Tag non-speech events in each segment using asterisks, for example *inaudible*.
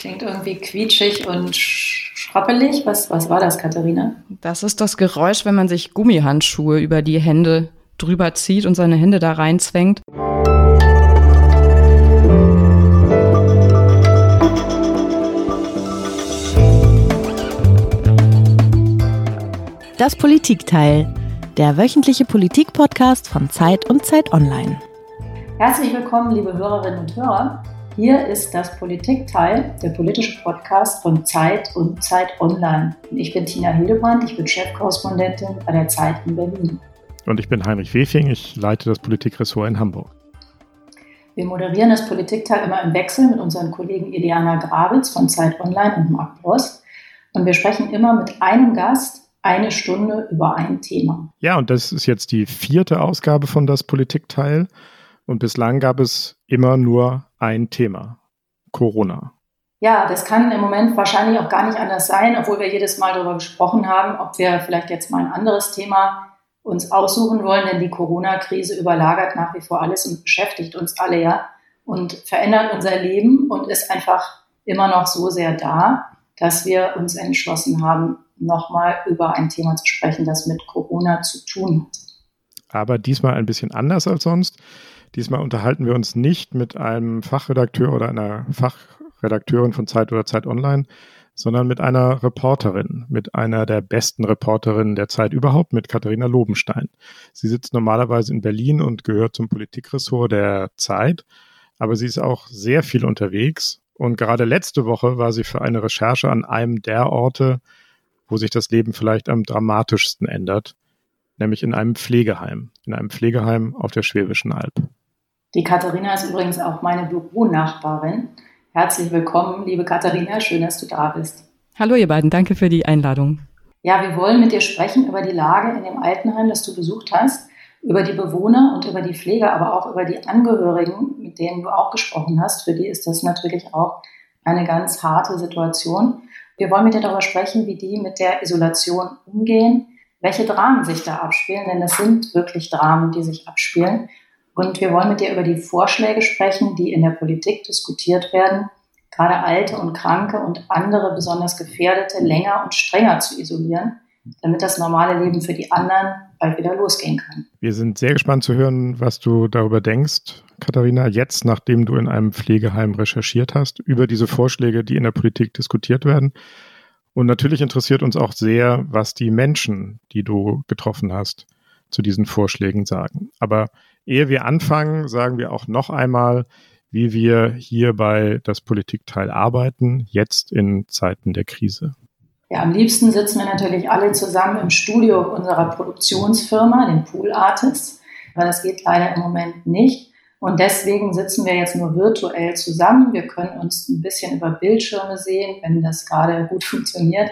Klingt irgendwie quietschig und schrappelig. Was, was war das, Katharina? Das ist das Geräusch, wenn man sich Gummihandschuhe über die Hände drüber zieht und seine Hände da reinzwängt. Das Politikteil, der wöchentliche Politik-Podcast von Zeit und Zeit Online. Herzlich willkommen, liebe Hörerinnen und Hörer. Hier ist das Politikteil, der politische Podcast von Zeit und Zeit Online. Ich bin Tina Hildebrand, ich bin Chefkorrespondentin bei der Zeit in Berlin. Und ich bin Heinrich Wefing, ich leite das Politikressort in Hamburg. Wir moderieren das Politikteil immer im Wechsel mit unseren Kollegen Iliana Grabitz von Zeit Online und Marc Bloss. Und wir sprechen immer mit einem Gast eine Stunde über ein Thema. Ja, und das ist jetzt die vierte Ausgabe von das Politikteil. Und bislang gab es immer nur ein Thema, Corona. Ja, das kann im Moment wahrscheinlich auch gar nicht anders sein, obwohl wir jedes Mal darüber gesprochen haben, ob wir vielleicht jetzt mal ein anderes Thema uns aussuchen wollen, denn die Corona-Krise überlagert nach wie vor alles und beschäftigt uns alle ja und verändert unser Leben und ist einfach immer noch so sehr da, dass wir uns entschlossen haben, nochmal über ein Thema zu sprechen, das mit Corona zu tun hat. Aber diesmal ein bisschen anders als sonst. Diesmal unterhalten wir uns nicht mit einem Fachredakteur oder einer Fachredakteurin von Zeit oder Zeit Online, sondern mit einer Reporterin, mit einer der besten Reporterinnen der Zeit überhaupt, mit Katharina Lobenstein. Sie sitzt normalerweise in Berlin und gehört zum Politikressort der Zeit, aber sie ist auch sehr viel unterwegs und gerade letzte Woche war sie für eine Recherche an einem der Orte, wo sich das Leben vielleicht am dramatischsten ändert, nämlich in einem Pflegeheim, in einem Pflegeheim auf der Schwäbischen Alb. Die Katharina ist übrigens auch meine Büronachbarin. Herzlich willkommen, liebe Katharina. Schön, dass du da bist. Hallo, ihr beiden. Danke für die Einladung. Ja, wir wollen mit dir sprechen über die Lage in dem Altenheim, das du besucht hast, über die Bewohner und über die Pflege, aber auch über die Angehörigen, mit denen du auch gesprochen hast. Für die ist das natürlich auch eine ganz harte Situation. Wir wollen mit dir darüber sprechen, wie die mit der Isolation umgehen, welche Dramen sich da abspielen, denn es sind wirklich Dramen, die sich abspielen und wir wollen mit dir über die Vorschläge sprechen, die in der Politik diskutiert werden, gerade Alte und Kranke und andere besonders Gefährdete länger und strenger zu isolieren, damit das normale Leben für die anderen bald wieder losgehen kann. Wir sind sehr gespannt zu hören, was du darüber denkst, Katharina, jetzt, nachdem du in einem Pflegeheim recherchiert hast, über diese Vorschläge, die in der Politik diskutiert werden. Und natürlich interessiert uns auch sehr, was die Menschen, die du getroffen hast, zu diesen Vorschlägen sagen. Aber Ehe wir anfangen, sagen wir auch noch einmal, wie wir hier bei das Politikteil arbeiten, jetzt in Zeiten der Krise. Ja, am liebsten sitzen wir natürlich alle zusammen im Studio unserer Produktionsfirma, den Pool Artists, weil das geht leider im Moment nicht. Und deswegen sitzen wir jetzt nur virtuell zusammen. Wir können uns ein bisschen über Bildschirme sehen, wenn das gerade gut *laughs* funktioniert.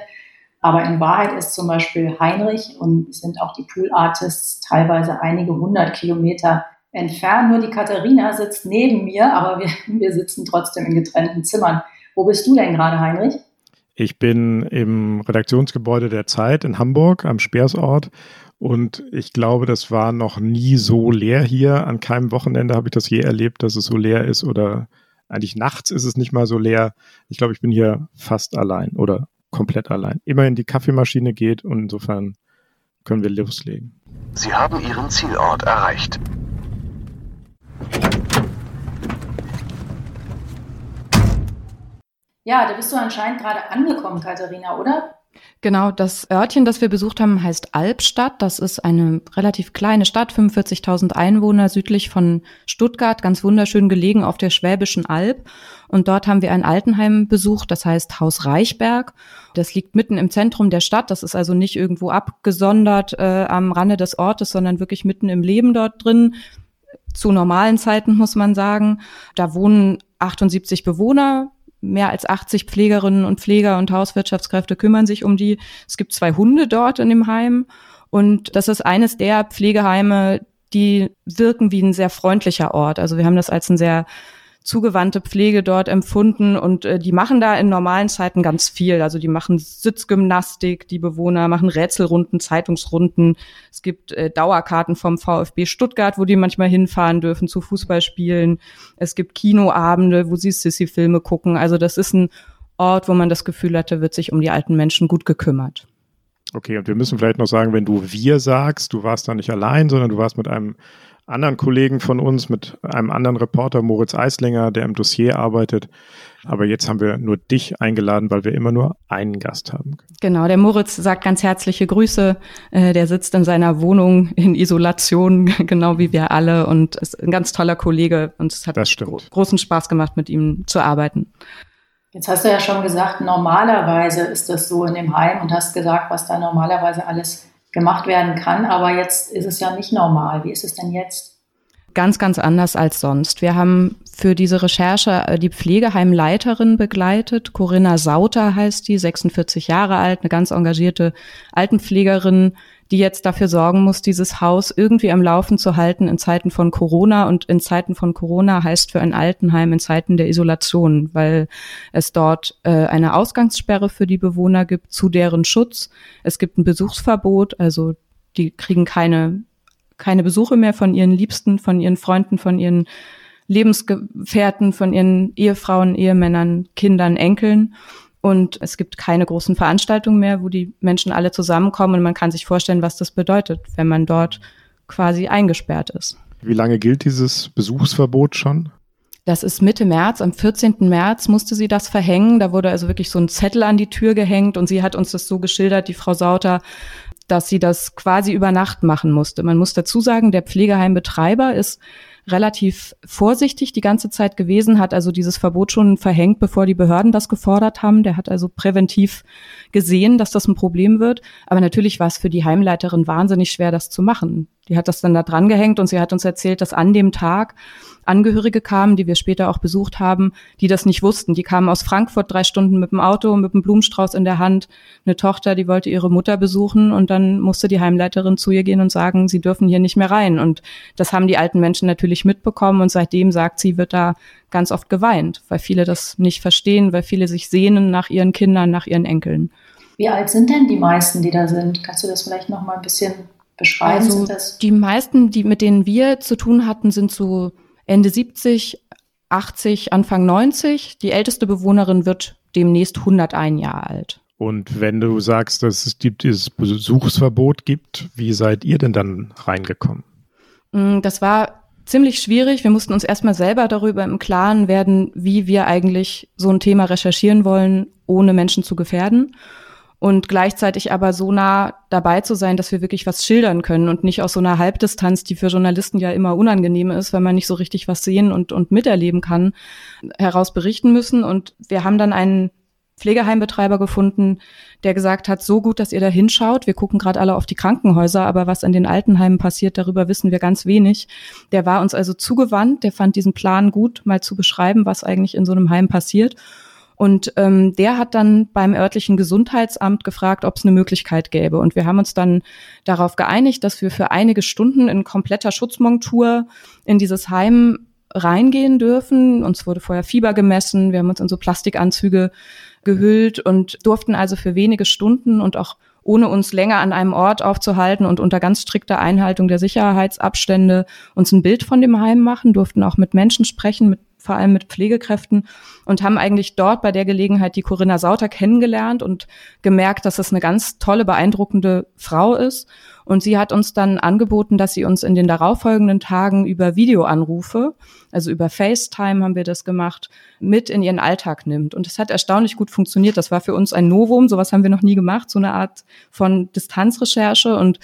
Aber in Wahrheit ist zum Beispiel Heinrich und sind auch die Pool Artists teilweise einige hundert Kilometer entfernt. Nur die Katharina sitzt neben mir, aber wir, *laughs* wir sitzen trotzdem in getrennten Zimmern. Wo bist du denn gerade, Heinrich? Ich bin im Redaktionsgebäude der Zeit in Hamburg am Speersort und ich glaube, das war noch nie so leer hier. An keinem Wochenende habe ich das je erlebt, dass es so leer ist oder eigentlich nachts ist es nicht mal so leer. Ich glaube, ich bin hier fast allein oder komplett allein. Immerhin die Kaffeemaschine geht und insofern können wir loslegen. Sie haben Ihren Zielort erreicht. Ja, da bist du anscheinend gerade angekommen, Katharina, oder? Genau, das Örtchen, das wir besucht haben, heißt Albstadt. Das ist eine relativ kleine Stadt, 45.000 Einwohner südlich von Stuttgart, ganz wunderschön gelegen auf der Schwäbischen Alb. Und dort haben wir ein Altenheim besucht, das heißt Haus Reichberg. Das liegt mitten im Zentrum der Stadt. Das ist also nicht irgendwo abgesondert äh, am Rande des Ortes, sondern wirklich mitten im Leben dort drin. Zu normalen Zeiten muss man sagen. Da wohnen 78 Bewohner, mehr als 80 Pflegerinnen und Pfleger und Hauswirtschaftskräfte kümmern sich um die. Es gibt zwei Hunde dort in dem Heim. Und das ist eines der Pflegeheime, die wirken wie ein sehr freundlicher Ort. Also wir haben das als ein sehr zugewandte Pflege dort empfunden und äh, die machen da in normalen Zeiten ganz viel. Also die machen Sitzgymnastik, die Bewohner machen Rätselrunden, Zeitungsrunden. Es gibt äh, Dauerkarten vom VfB Stuttgart, wo die manchmal hinfahren dürfen zu Fußballspielen. Es gibt Kinoabende, wo sie Sissy-Filme gucken. Also das ist ein Ort, wo man das Gefühl hatte, wird sich um die alten Menschen gut gekümmert. Okay, und wir müssen vielleicht noch sagen, wenn du wir sagst, du warst da nicht allein, sondern du warst mit einem anderen Kollegen von uns, mit einem anderen Reporter, Moritz Eislinger, der im Dossier arbeitet. Aber jetzt haben wir nur dich eingeladen, weil wir immer nur einen Gast haben. Genau, der Moritz sagt ganz herzliche Grüße. Äh, der sitzt in seiner Wohnung in Isolation, *laughs* genau wie wir alle, und ist ein ganz toller Kollege. Und es hat gro großen Spaß gemacht, mit ihm zu arbeiten. Jetzt hast du ja schon gesagt, normalerweise ist das so in dem Heim und hast gesagt, was da normalerweise alles gemacht werden kann. Aber jetzt ist es ja nicht normal. Wie ist es denn jetzt? Ganz, ganz anders als sonst. Wir haben für diese Recherche äh, die Pflegeheimleiterin begleitet. Corinna Sauter heißt die, 46 Jahre alt, eine ganz engagierte Altenpflegerin, die jetzt dafür sorgen muss, dieses Haus irgendwie am Laufen zu halten in Zeiten von Corona. Und in Zeiten von Corona heißt für ein Altenheim in Zeiten der Isolation, weil es dort äh, eine Ausgangssperre für die Bewohner gibt, zu deren Schutz. Es gibt ein Besuchsverbot, also die kriegen keine, keine Besuche mehr von ihren Liebsten, von ihren Freunden, von ihren Lebensgefährten, von ihren Ehefrauen, Ehemännern, Kindern, Enkeln. Und es gibt keine großen Veranstaltungen mehr, wo die Menschen alle zusammenkommen. Und man kann sich vorstellen, was das bedeutet, wenn man dort quasi eingesperrt ist. Wie lange gilt dieses Besuchsverbot schon? Das ist Mitte März. Am 14. März musste sie das verhängen. Da wurde also wirklich so ein Zettel an die Tür gehängt und sie hat uns das so geschildert, die Frau Sauter, dass sie das quasi über Nacht machen musste. Man muss dazu sagen, der Pflegeheimbetreiber ist relativ vorsichtig die ganze Zeit gewesen, hat also dieses Verbot schon verhängt, bevor die Behörden das gefordert haben. Der hat also präventiv gesehen, dass das ein Problem wird. Aber natürlich war es für die Heimleiterin wahnsinnig schwer, das zu machen. Die hat das dann da dran gehängt und sie hat uns erzählt, dass an dem Tag Angehörige kamen, die wir später auch besucht haben, die das nicht wussten. Die kamen aus Frankfurt drei Stunden mit dem Auto, mit einem Blumenstrauß in der Hand. Eine Tochter, die wollte ihre Mutter besuchen und dann musste die Heimleiterin zu ihr gehen und sagen, sie dürfen hier nicht mehr rein. Und das haben die alten Menschen natürlich mitbekommen und seitdem sagt sie, wird da ganz oft geweint, weil viele das nicht verstehen, weil viele sich sehnen nach ihren Kindern, nach ihren Enkeln. Wie alt sind denn die meisten, die da sind? Kannst du das vielleicht noch mal ein bisschen beschreiben? Also die meisten, die mit denen wir zu tun hatten, sind so Ende 70, 80, Anfang 90. Die älteste Bewohnerin wird demnächst 101 Jahre alt. Und wenn du sagst, dass es dieses Besuchsverbot gibt, wie seid ihr denn dann reingekommen? Mm, das war ziemlich schwierig. Wir mussten uns erstmal selber darüber im Klaren werden, wie wir eigentlich so ein Thema recherchieren wollen, ohne Menschen zu gefährden und gleichzeitig aber so nah dabei zu sein, dass wir wirklich was schildern können und nicht aus so einer Halbdistanz, die für Journalisten ja immer unangenehm ist, weil man nicht so richtig was sehen und, und miterleben kann, heraus berichten müssen. Und wir haben dann einen Pflegeheimbetreiber gefunden, der gesagt hat, so gut, dass ihr da hinschaut. Wir gucken gerade alle auf die Krankenhäuser, aber was in den Altenheimen passiert, darüber wissen wir ganz wenig. Der war uns also zugewandt, der fand diesen Plan gut, mal zu beschreiben, was eigentlich in so einem Heim passiert und ähm, der hat dann beim örtlichen Gesundheitsamt gefragt, ob es eine Möglichkeit gäbe. Und wir haben uns dann darauf geeinigt, dass wir für einige Stunden in kompletter Schutzmontur in dieses Heim reingehen dürfen. Uns wurde vorher Fieber gemessen, wir haben uns in so Plastikanzüge gehüllt und durften also für wenige Stunden und auch ohne uns länger an einem Ort aufzuhalten und unter ganz strikter Einhaltung der Sicherheitsabstände uns ein Bild von dem Heim machen, durften auch mit Menschen sprechen, mit vor allem mit Pflegekräften und haben eigentlich dort bei der Gelegenheit die Corinna Sauter kennengelernt und gemerkt, dass es eine ganz tolle, beeindruckende Frau ist. Und sie hat uns dann angeboten, dass sie uns in den darauffolgenden Tagen über Videoanrufe, also über FaceTime haben wir das gemacht, mit in ihren Alltag nimmt. Und es hat erstaunlich gut funktioniert. Das war für uns ein Novum. Sowas haben wir noch nie gemacht, so eine Art von Distanzrecherche. Und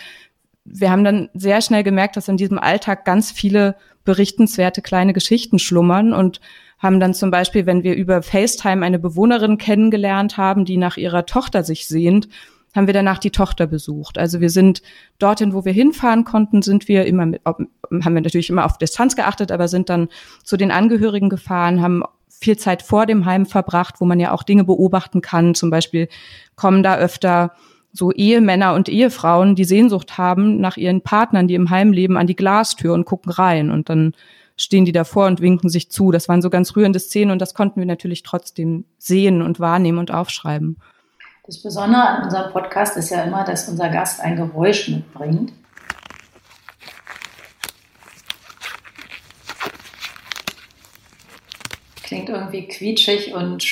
wir haben dann sehr schnell gemerkt, dass in diesem Alltag ganz viele berichtenswerte kleine Geschichten schlummern und haben dann zum Beispiel, wenn wir über FaceTime eine Bewohnerin kennengelernt haben, die nach ihrer Tochter sich sehnt, haben wir danach die Tochter besucht. Also wir sind dorthin, wo wir hinfahren konnten, sind wir immer mit, haben wir natürlich immer auf Distanz geachtet, aber sind dann zu den Angehörigen gefahren, haben viel Zeit vor dem Heim verbracht, wo man ja auch Dinge beobachten kann. Zum Beispiel kommen da öfter so Ehemänner und Ehefrauen, die Sehnsucht haben nach ihren Partnern, die im Heim leben, an die Glastür und gucken rein und dann stehen die davor und winken sich zu. Das waren so ganz rührende Szenen und das konnten wir natürlich trotzdem sehen und wahrnehmen und aufschreiben. Das Besondere an unserem Podcast ist ja immer, dass unser Gast ein Geräusch mitbringt. Klingt irgendwie quietschig und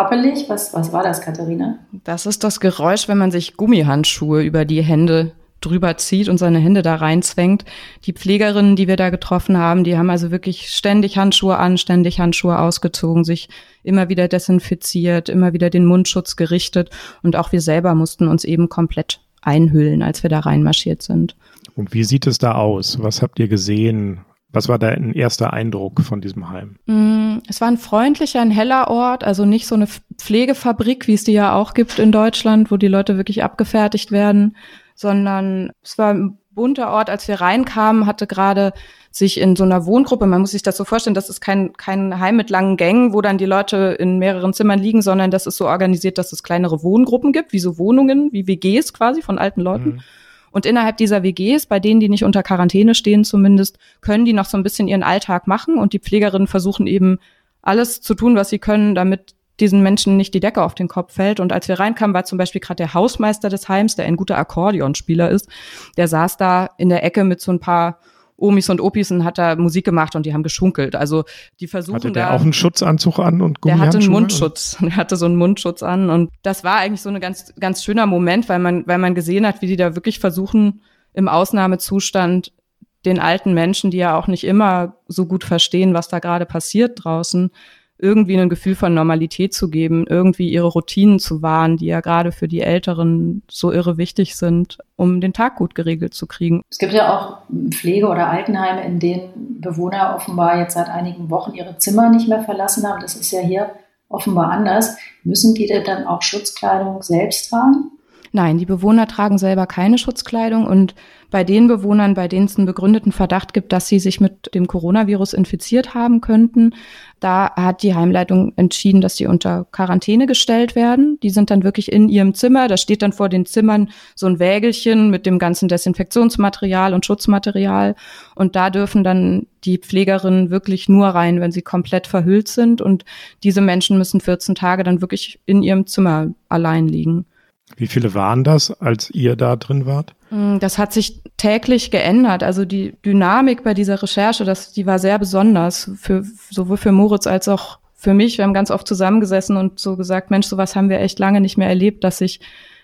Pappelig? Was, was war das, Katharina? Das ist das Geräusch, wenn man sich Gummihandschuhe über die Hände drüber zieht und seine Hände da reinzwängt. Die Pflegerinnen, die wir da getroffen haben, die haben also wirklich ständig Handschuhe an, ständig Handschuhe ausgezogen, sich immer wieder desinfiziert, immer wieder den Mundschutz gerichtet und auch wir selber mussten uns eben komplett einhüllen, als wir da reinmarschiert sind. Und wie sieht es da aus? Was habt ihr gesehen? Was war dein erster Eindruck von diesem Heim? Mm, es war ein freundlicher, ein heller Ort, also nicht so eine Pflegefabrik, wie es die ja auch gibt in Deutschland, wo die Leute wirklich abgefertigt werden, sondern es war ein bunter Ort. Als wir reinkamen, hatte gerade sich in so einer Wohngruppe, man muss sich das so vorstellen, das ist kein, kein Heim mit langen Gängen, wo dann die Leute in mehreren Zimmern liegen, sondern das ist so organisiert, dass es kleinere Wohngruppen gibt, wie so Wohnungen, wie WGs quasi von alten Leuten. Mhm. Und innerhalb dieser WGs, bei denen, die nicht unter Quarantäne stehen zumindest, können die noch so ein bisschen ihren Alltag machen und die Pflegerinnen versuchen eben alles zu tun, was sie können, damit diesen Menschen nicht die Decke auf den Kopf fällt. Und als wir reinkamen, war zum Beispiel gerade der Hausmeister des Heims, der ein guter Akkordeonspieler ist, der saß da in der Ecke mit so ein paar Omis und Opis und hat da Musik gemacht und die haben geschunkelt. Also die versuchen hatte der da, auch einen Schutzanzug an und Der hatte einen Mundschutz. *laughs* Der hatte so einen Mundschutz an und das war eigentlich so ein ganz ganz schöner Moment, weil man weil man gesehen hat, wie die da wirklich versuchen im Ausnahmezustand den alten Menschen, die ja auch nicht immer so gut verstehen, was da gerade passiert draußen, irgendwie ein Gefühl von Normalität zu geben, irgendwie ihre Routinen zu wahren, die ja gerade für die Älteren so irre wichtig sind, um den Tag gut geregelt zu kriegen. Es gibt ja auch Pflege- oder Altenheime, in denen Bewohner offenbar jetzt seit einigen Wochen ihre Zimmer nicht mehr verlassen haben. Das ist ja hier offenbar anders. Müssen die denn dann auch Schutzkleidung selbst tragen? Nein, die Bewohner tragen selber keine Schutzkleidung und bei den Bewohnern, bei denen es einen begründeten Verdacht gibt, dass sie sich mit dem Coronavirus infiziert haben könnten, da hat die Heimleitung entschieden, dass sie unter Quarantäne gestellt werden. Die sind dann wirklich in ihrem Zimmer. Da steht dann vor den Zimmern so ein Wägelchen mit dem ganzen Desinfektionsmaterial und Schutzmaterial. Und da dürfen dann die Pflegerinnen wirklich nur rein, wenn sie komplett verhüllt sind. Und diese Menschen müssen 14 Tage dann wirklich in ihrem Zimmer allein liegen. Wie viele waren das, als ihr da drin wart? Mm, das hat sich täglich geändert. Also die Dynamik bei dieser Recherche, das, die war sehr besonders, für, sowohl für Moritz als auch für mich. Wir haben ganz oft zusammengesessen und so gesagt, Mensch, sowas haben wir echt lange nicht mehr erlebt, dass sich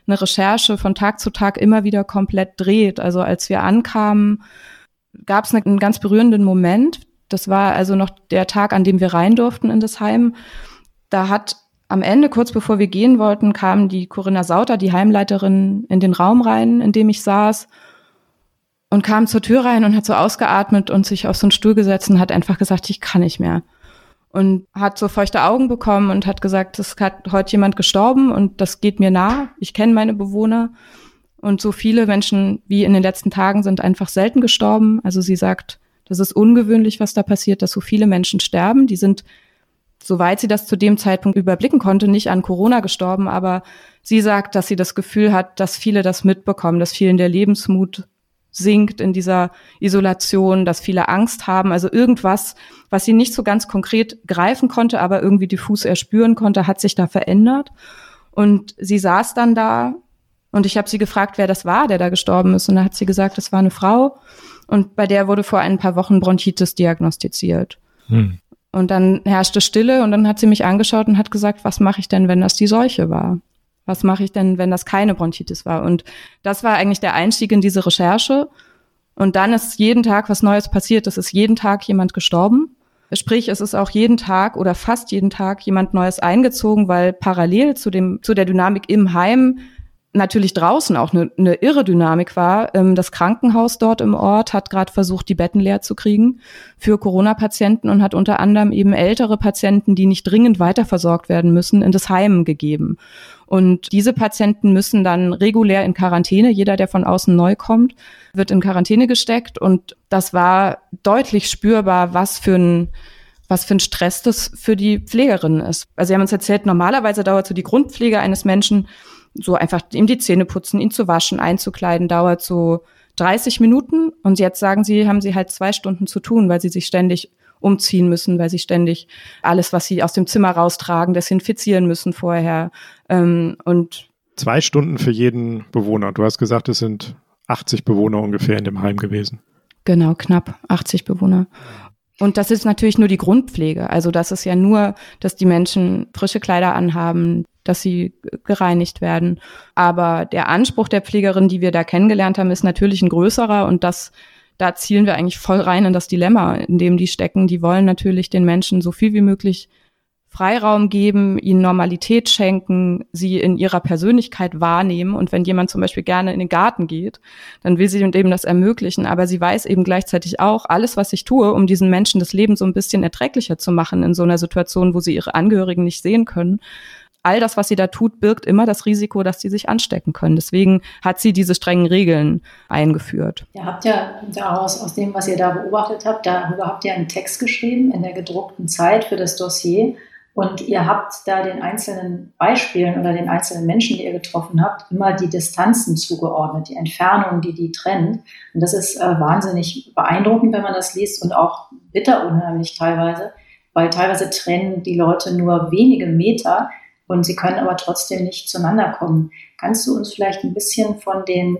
eine Recherche von Tag zu Tag immer wieder komplett dreht. Also als wir ankamen, gab es einen ganz berührenden Moment. Das war also noch der Tag, an dem wir rein durften in das Heim. Da hat am Ende, kurz bevor wir gehen wollten, kam die Corinna Sauter, die Heimleiterin, in den Raum rein, in dem ich saß und kam zur Tür rein und hat so ausgeatmet und sich auf so einen Stuhl gesetzt und hat einfach gesagt, ich kann nicht mehr. Und hat so feuchte Augen bekommen und hat gesagt, es hat heute jemand gestorben und das geht mir nah. Ich kenne meine Bewohner. Und so viele Menschen wie in den letzten Tagen sind einfach selten gestorben. Also sie sagt, das ist ungewöhnlich, was da passiert, dass so viele Menschen sterben. Die sind soweit sie das zu dem Zeitpunkt überblicken konnte, nicht an Corona gestorben, aber sie sagt, dass sie das Gefühl hat, dass viele das mitbekommen, dass vielen der Lebensmut sinkt in dieser Isolation, dass viele Angst haben, also irgendwas, was sie nicht so ganz konkret greifen konnte, aber irgendwie diffus erspüren konnte, hat sich da verändert. Und sie saß dann da und ich habe sie gefragt, wer das war, der da gestorben ist. Und da hat sie gesagt, das war eine Frau und bei der wurde vor ein paar Wochen Bronchitis diagnostiziert. Hm. Und dann herrschte Stille und dann hat sie mich angeschaut und hat gesagt, was mache ich denn, wenn das die Seuche war? Was mache ich denn, wenn das keine Bronchitis war? Und das war eigentlich der Einstieg in diese Recherche. Und dann ist jeden Tag was Neues passiert. Es ist jeden Tag jemand gestorben. Sprich, es ist auch jeden Tag oder fast jeden Tag jemand Neues eingezogen, weil parallel zu dem, zu der Dynamik im Heim natürlich draußen auch eine, eine irre Dynamik war. Ähm, das Krankenhaus dort im Ort hat gerade versucht, die Betten leer zu kriegen für Corona-Patienten und hat unter anderem eben ältere Patienten, die nicht dringend weiterversorgt werden müssen, in das Heim gegeben. Und diese Patienten müssen dann regulär in Quarantäne. Jeder, der von außen neu kommt, wird in Quarantäne gesteckt. Und das war deutlich spürbar, was für ein was für ein Stress das für die Pflegerinnen ist. Also Sie haben uns erzählt, normalerweise dauert so die Grundpflege eines Menschen so einfach ihm die Zähne putzen, ihn zu waschen, einzukleiden, dauert so 30 Minuten. Und jetzt sagen sie, haben sie halt zwei Stunden zu tun, weil sie sich ständig umziehen müssen, weil sie ständig alles, was sie aus dem Zimmer raustragen, desinfizieren müssen vorher. Ähm, und zwei Stunden für jeden Bewohner. Du hast gesagt, es sind 80 Bewohner ungefähr in dem Heim gewesen. Genau, knapp 80 Bewohner. Und das ist natürlich nur die Grundpflege. Also das ist ja nur, dass die Menschen frische Kleider anhaben, dass sie gereinigt werden. Aber der Anspruch der Pflegerin, die wir da kennengelernt haben, ist natürlich ein größerer und das da zielen wir eigentlich voll rein in das Dilemma, in dem die stecken. Die wollen natürlich den Menschen so viel wie möglich Freiraum geben, ihnen Normalität schenken, sie in ihrer Persönlichkeit wahrnehmen. Und wenn jemand zum Beispiel gerne in den Garten geht, dann will sie dem das ermöglichen. Aber sie weiß eben gleichzeitig auch, alles, was ich tue, um diesen Menschen das Leben so ein bisschen erträglicher zu machen in so einer Situation, wo sie ihre Angehörigen nicht sehen können, all das, was sie da tut, birgt immer das Risiko, dass sie sich anstecken können. Deswegen hat sie diese strengen Regeln eingeführt. Ihr habt ja daraus, aus dem, was ihr da beobachtet habt, darüber habt ihr einen Text geschrieben in der gedruckten Zeit für das Dossier. Und ihr habt da den einzelnen Beispielen oder den einzelnen Menschen, die ihr getroffen habt, immer die Distanzen zugeordnet, die Entfernung, die die trennt. Und das ist äh, wahnsinnig beeindruckend, wenn man das liest und auch bitter unheimlich teilweise, weil teilweise trennen die Leute nur wenige Meter und sie können aber trotzdem nicht zueinander kommen. Kannst du uns vielleicht ein bisschen von den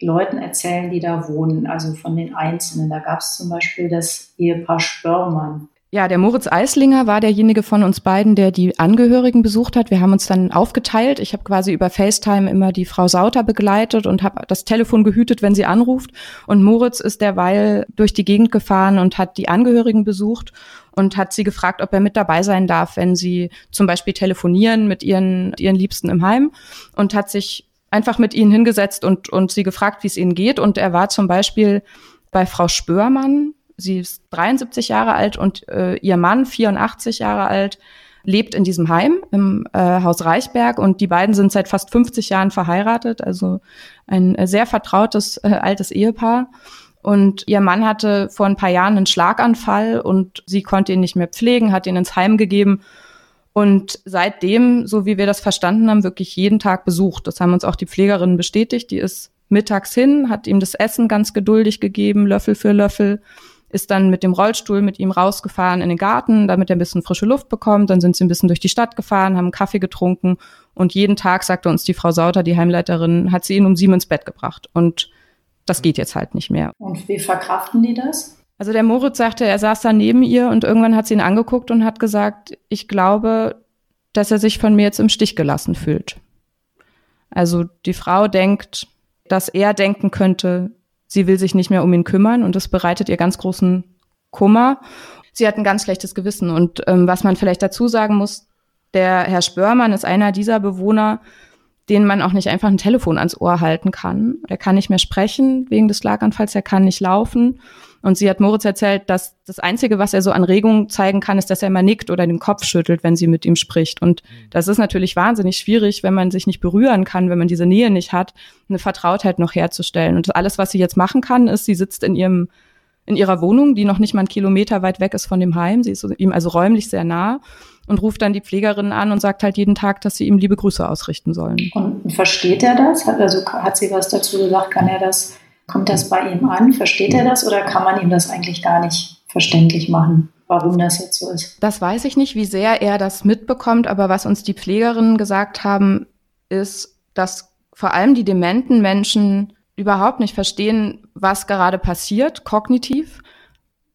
Leuten erzählen, die da wohnen, also von den Einzelnen? Da gab es zum Beispiel das Ehepaar Spörmann. Ja, der Moritz Eislinger war derjenige von uns beiden, der die Angehörigen besucht hat. Wir haben uns dann aufgeteilt. Ich habe quasi über FaceTime immer die Frau Sauter begleitet und habe das Telefon gehütet, wenn sie anruft. Und Moritz ist derweil durch die Gegend gefahren und hat die Angehörigen besucht und hat sie gefragt, ob er mit dabei sein darf, wenn sie zum Beispiel telefonieren mit ihren, ihren Liebsten im Heim und hat sich einfach mit ihnen hingesetzt und, und sie gefragt, wie es ihnen geht. Und er war zum Beispiel bei Frau Spörmann, sie ist 73 Jahre alt und äh, ihr Mann 84 Jahre alt lebt in diesem Heim im äh, Haus Reichberg und die beiden sind seit fast 50 Jahren verheiratet, also ein äh, sehr vertrautes äh, altes Ehepaar. Und ihr Mann hatte vor ein paar Jahren einen Schlaganfall und sie konnte ihn nicht mehr pflegen, hat ihn ins Heim gegeben und seitdem, so wie wir das verstanden haben, wirklich jeden Tag besucht. Das haben uns auch die Pflegerinnen bestätigt. Die ist mittags hin, hat ihm das Essen ganz geduldig gegeben, Löffel für Löffel ist dann mit dem Rollstuhl mit ihm rausgefahren in den Garten, damit er ein bisschen frische Luft bekommt. Dann sind sie ein bisschen durch die Stadt gefahren, haben Kaffee getrunken und jeden Tag, sagte uns die Frau Sauter, die Heimleiterin, hat sie ihn um sieben ins Bett gebracht. Und das geht jetzt halt nicht mehr. Und wie verkraften die das? Also der Moritz sagte, er saß da neben ihr und irgendwann hat sie ihn angeguckt und hat gesagt, ich glaube, dass er sich von mir jetzt im Stich gelassen fühlt. Also die Frau denkt, dass er denken könnte, sie will sich nicht mehr um ihn kümmern und das bereitet ihr ganz großen Kummer. Sie hat ein ganz schlechtes Gewissen. Und ähm, was man vielleicht dazu sagen muss, der Herr Spörmann ist einer dieser Bewohner, denen man auch nicht einfach ein Telefon ans Ohr halten kann. Er kann nicht mehr sprechen wegen des Schlaganfalls, er kann nicht laufen. Und sie hat Moritz erzählt, dass das Einzige, was er so an Regung zeigen kann, ist, dass er immer nickt oder den Kopf schüttelt, wenn sie mit ihm spricht. Und das ist natürlich wahnsinnig schwierig, wenn man sich nicht berühren kann, wenn man diese Nähe nicht hat, eine Vertrautheit noch herzustellen. Und alles, was sie jetzt machen kann, ist, sie sitzt in ihrem in ihrer Wohnung, die noch nicht mal einen Kilometer weit weg ist von dem Heim. Sie ist ihm also räumlich sehr nah und ruft dann die Pflegerin an und sagt halt jeden Tag, dass sie ihm liebe Grüße ausrichten sollen. Und versteht er das? Hat, also hat sie was dazu gesagt? Kann er das Kommt das bei ihm an? Versteht er das oder kann man ihm das eigentlich gar nicht verständlich machen? warum das jetzt so ist. Das weiß ich nicht, wie sehr er das mitbekommt, aber was uns die Pflegerinnen gesagt haben, ist, dass vor allem die dementen Menschen überhaupt nicht verstehen, was gerade passiert, kognitiv,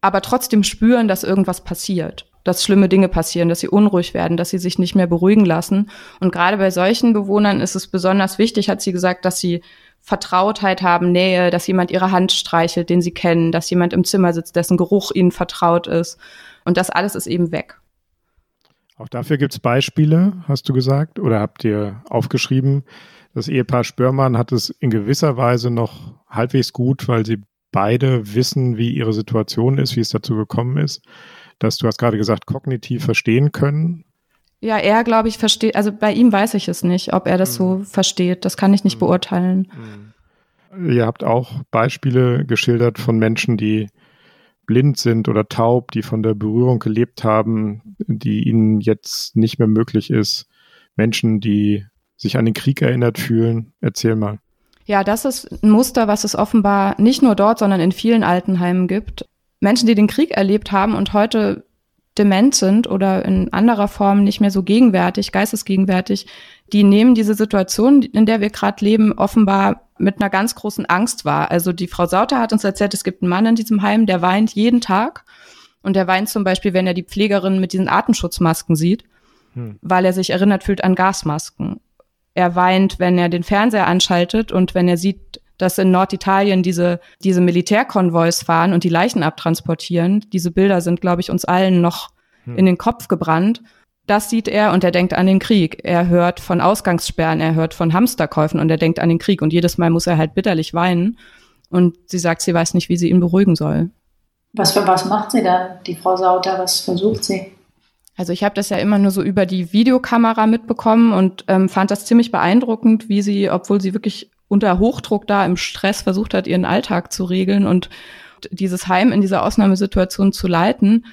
aber trotzdem spüren, dass irgendwas passiert, dass schlimme Dinge passieren, dass sie unruhig werden, dass sie sich nicht mehr beruhigen lassen. Und gerade bei solchen Bewohnern ist es besonders wichtig, hat sie gesagt, dass sie Vertrautheit haben, Nähe, dass jemand ihre Hand streichelt, den sie kennen, dass jemand im Zimmer sitzt, dessen Geruch ihnen vertraut ist. Und das alles ist eben weg. Auch dafür gibt es Beispiele, hast du gesagt, oder habt ihr aufgeschrieben? Das Ehepaar Spörmann hat es in gewisser Weise noch halbwegs gut, weil sie beide wissen, wie ihre Situation ist, wie es dazu gekommen ist, dass du hast gerade gesagt, kognitiv verstehen können, ja, er, glaube ich, versteht, also bei ihm weiß ich es nicht, ob er das mhm. so versteht. Das kann ich nicht mhm. beurteilen. Mhm. Ihr habt auch Beispiele geschildert von Menschen, die blind sind oder taub, die von der Berührung gelebt haben, die ihnen jetzt nicht mehr möglich ist. Menschen, die sich an den Krieg erinnert fühlen. Erzähl mal. Ja, das ist ein Muster, was es offenbar nicht nur dort, sondern in vielen Altenheimen gibt. Menschen, die den Krieg erlebt haben und heute dement sind oder in anderer Form nicht mehr so gegenwärtig, geistesgegenwärtig, die nehmen diese Situation, in der wir gerade leben, offenbar mit einer ganz großen Angst wahr. Also die Frau Sauter hat uns erzählt, es gibt einen Mann in diesem Heim, der weint jeden Tag Und er weint zum Beispiel, wenn er die Pflegerin mit diesen Atemschutzmasken sieht, hm. weil er sich erinnert fühlt an Gasmasken. Er weint, wenn er den Fernseher anschaltet und wenn er sieht, dass in Norditalien diese, diese Militärkonvois fahren und die Leichen abtransportieren. Diese Bilder sind, glaube ich, uns allen noch hm. in den Kopf gebrannt. Das sieht er und er denkt an den Krieg. Er hört von Ausgangssperren, er hört von Hamsterkäufen und er denkt an den Krieg. Und jedes Mal muss er halt bitterlich weinen. Und sie sagt, sie weiß nicht, wie sie ihn beruhigen soll. Was für was macht sie da, die Frau Sauter? Was versucht sie? Also ich habe das ja immer nur so über die Videokamera mitbekommen und ähm, fand das ziemlich beeindruckend, wie sie, obwohl sie wirklich unter Hochdruck da im Stress versucht hat, ihren Alltag zu regeln und dieses Heim in dieser Ausnahmesituation zu leiten,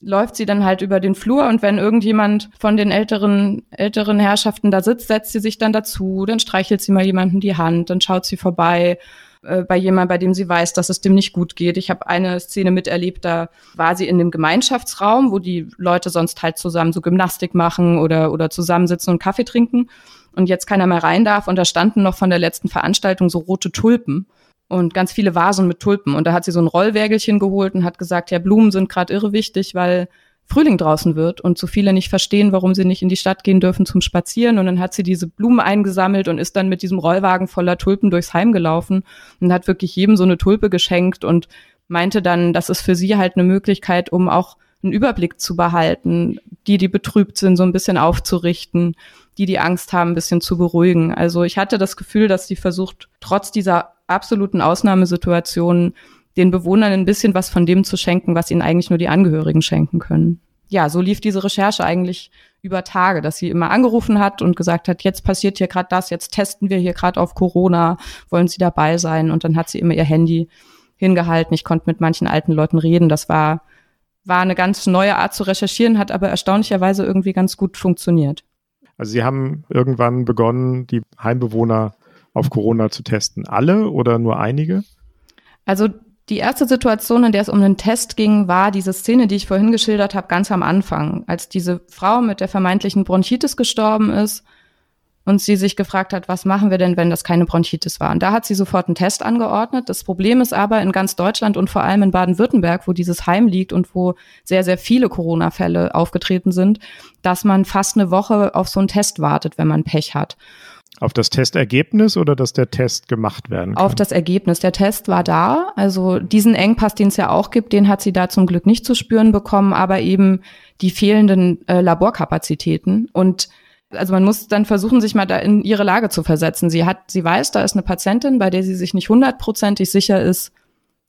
läuft sie dann halt über den Flur und wenn irgendjemand von den älteren, älteren Herrschaften da sitzt, setzt sie sich dann dazu, dann streichelt sie mal jemanden die Hand, dann schaut sie vorbei äh, bei jemandem, bei dem sie weiß, dass es dem nicht gut geht. Ich habe eine Szene miterlebt, da war sie in dem Gemeinschaftsraum, wo die Leute sonst halt zusammen so Gymnastik machen oder, oder zusammensitzen und Kaffee trinken und jetzt keiner mehr rein darf und da standen noch von der letzten Veranstaltung so rote Tulpen und ganz viele Vasen mit Tulpen. Und da hat sie so ein Rollwägelchen geholt und hat gesagt, ja, Blumen sind gerade irre wichtig, weil Frühling draußen wird und so viele nicht verstehen, warum sie nicht in die Stadt gehen dürfen zum Spazieren. Und dann hat sie diese Blumen eingesammelt und ist dann mit diesem Rollwagen voller Tulpen durchs Heim gelaufen und hat wirklich jedem so eine Tulpe geschenkt und meinte dann, das ist für sie halt eine Möglichkeit, um auch einen Überblick zu behalten, die, die betrübt sind, so ein bisschen aufzurichten, die, die Angst haben, ein bisschen zu beruhigen. Also ich hatte das Gefühl, dass sie versucht, trotz dieser absoluten Ausnahmesituationen den Bewohnern ein bisschen was von dem zu schenken, was ihnen eigentlich nur die Angehörigen schenken können. Ja, so lief diese Recherche eigentlich über Tage, dass sie immer angerufen hat und gesagt hat, jetzt passiert hier gerade das, jetzt testen wir hier gerade auf Corona, wollen Sie dabei sein? Und dann hat sie immer ihr Handy hingehalten. Ich konnte mit manchen alten Leuten reden. Das war, war eine ganz neue Art zu recherchieren, hat aber erstaunlicherweise irgendwie ganz gut funktioniert. Also Sie haben irgendwann begonnen, die Heimbewohner auf Corona zu testen. Alle oder nur einige? Also die erste Situation, in der es um den Test ging, war diese Szene, die ich vorhin geschildert habe, ganz am Anfang, als diese Frau mit der vermeintlichen Bronchitis gestorben ist und sie sich gefragt hat, was machen wir denn, wenn das keine Bronchitis war? Und da hat sie sofort einen Test angeordnet. Das Problem ist aber in ganz Deutschland und vor allem in Baden-Württemberg, wo dieses Heim liegt und wo sehr, sehr viele Corona-Fälle aufgetreten sind, dass man fast eine Woche auf so einen Test wartet, wenn man Pech hat. Auf das Testergebnis oder dass der Test gemacht werden kann? Auf das Ergebnis. Der Test war da. Also diesen Engpass, den es ja auch gibt, den hat sie da zum Glück nicht zu spüren bekommen, aber eben die fehlenden äh, Laborkapazitäten. Und also man muss dann versuchen, sich mal da in ihre Lage zu versetzen. Sie hat, sie weiß, da ist eine Patientin, bei der sie sich nicht hundertprozentig sicher ist,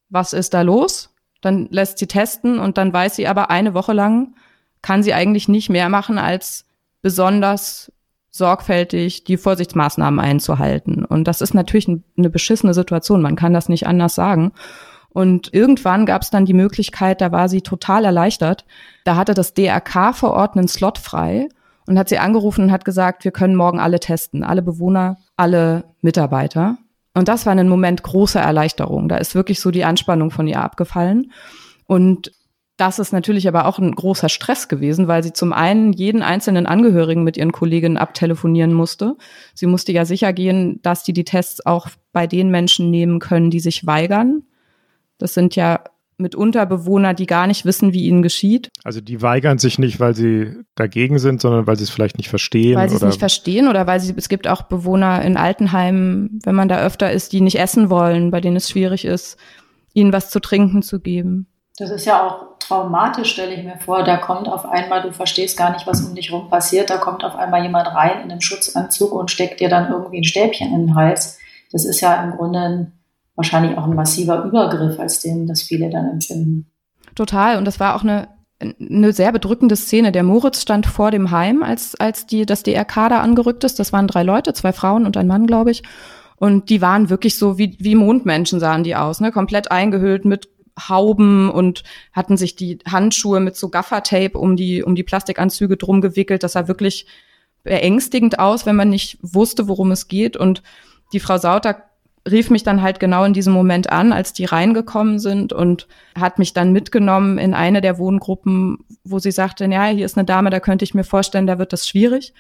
was ist da los. Dann lässt sie testen und dann weiß sie aber eine Woche lang kann sie eigentlich nicht mehr machen als besonders sorgfältig die Vorsichtsmaßnahmen einzuhalten. Und das ist natürlich eine beschissene Situation, man kann das nicht anders sagen. Und irgendwann gab es dann die Möglichkeit, da war sie total erleichtert. Da hatte das DRK vor Ort einen Slot frei und hat sie angerufen und hat gesagt, wir können morgen alle testen, alle Bewohner, alle Mitarbeiter. Und das war ein Moment großer Erleichterung. Da ist wirklich so die Anspannung von ihr abgefallen. Und das ist natürlich aber auch ein großer Stress gewesen, weil sie zum einen jeden einzelnen Angehörigen mit ihren Kolleginnen abtelefonieren musste. Sie musste ja sicher gehen, dass die die Tests auch bei den Menschen nehmen können, die sich weigern. Das sind ja mitunter Bewohner, die gar nicht wissen, wie ihnen geschieht. Also die weigern sich nicht, weil sie dagegen sind, sondern weil sie es vielleicht nicht verstehen. Weil sie es nicht verstehen oder weil sie, es gibt auch Bewohner in Altenheimen, wenn man da öfter ist, die nicht essen wollen, bei denen es schwierig ist, ihnen was zu trinken zu geben. Das ist ja auch traumatisch, stelle ich mir vor. Da kommt auf einmal, du verstehst gar nicht, was um dich rum passiert. Da kommt auf einmal jemand rein in einem Schutzanzug und steckt dir dann irgendwie ein Stäbchen in den Hals. Das ist ja im Grunde ein, wahrscheinlich auch ein massiver Übergriff, als den das viele dann empfinden. Total. Und das war auch eine, eine sehr bedrückende Szene. Der Moritz stand vor dem Heim, als, als die, das DRK da angerückt ist. Das waren drei Leute, zwei Frauen und ein Mann, glaube ich. Und die waren wirklich so wie, wie Mondmenschen sahen die aus, ne? Komplett eingehüllt mit Hauben und hatten sich die Handschuhe mit so Gaffertape um die, um die Plastikanzüge drum gewickelt. Das sah wirklich beängstigend aus, wenn man nicht wusste, worum es geht. Und die Frau Sauter rief mich dann halt genau in diesem Moment an, als die reingekommen sind und hat mich dann mitgenommen in eine der Wohngruppen, wo sie sagte, ja, hier ist eine Dame, da könnte ich mir vorstellen, da wird das schwierig.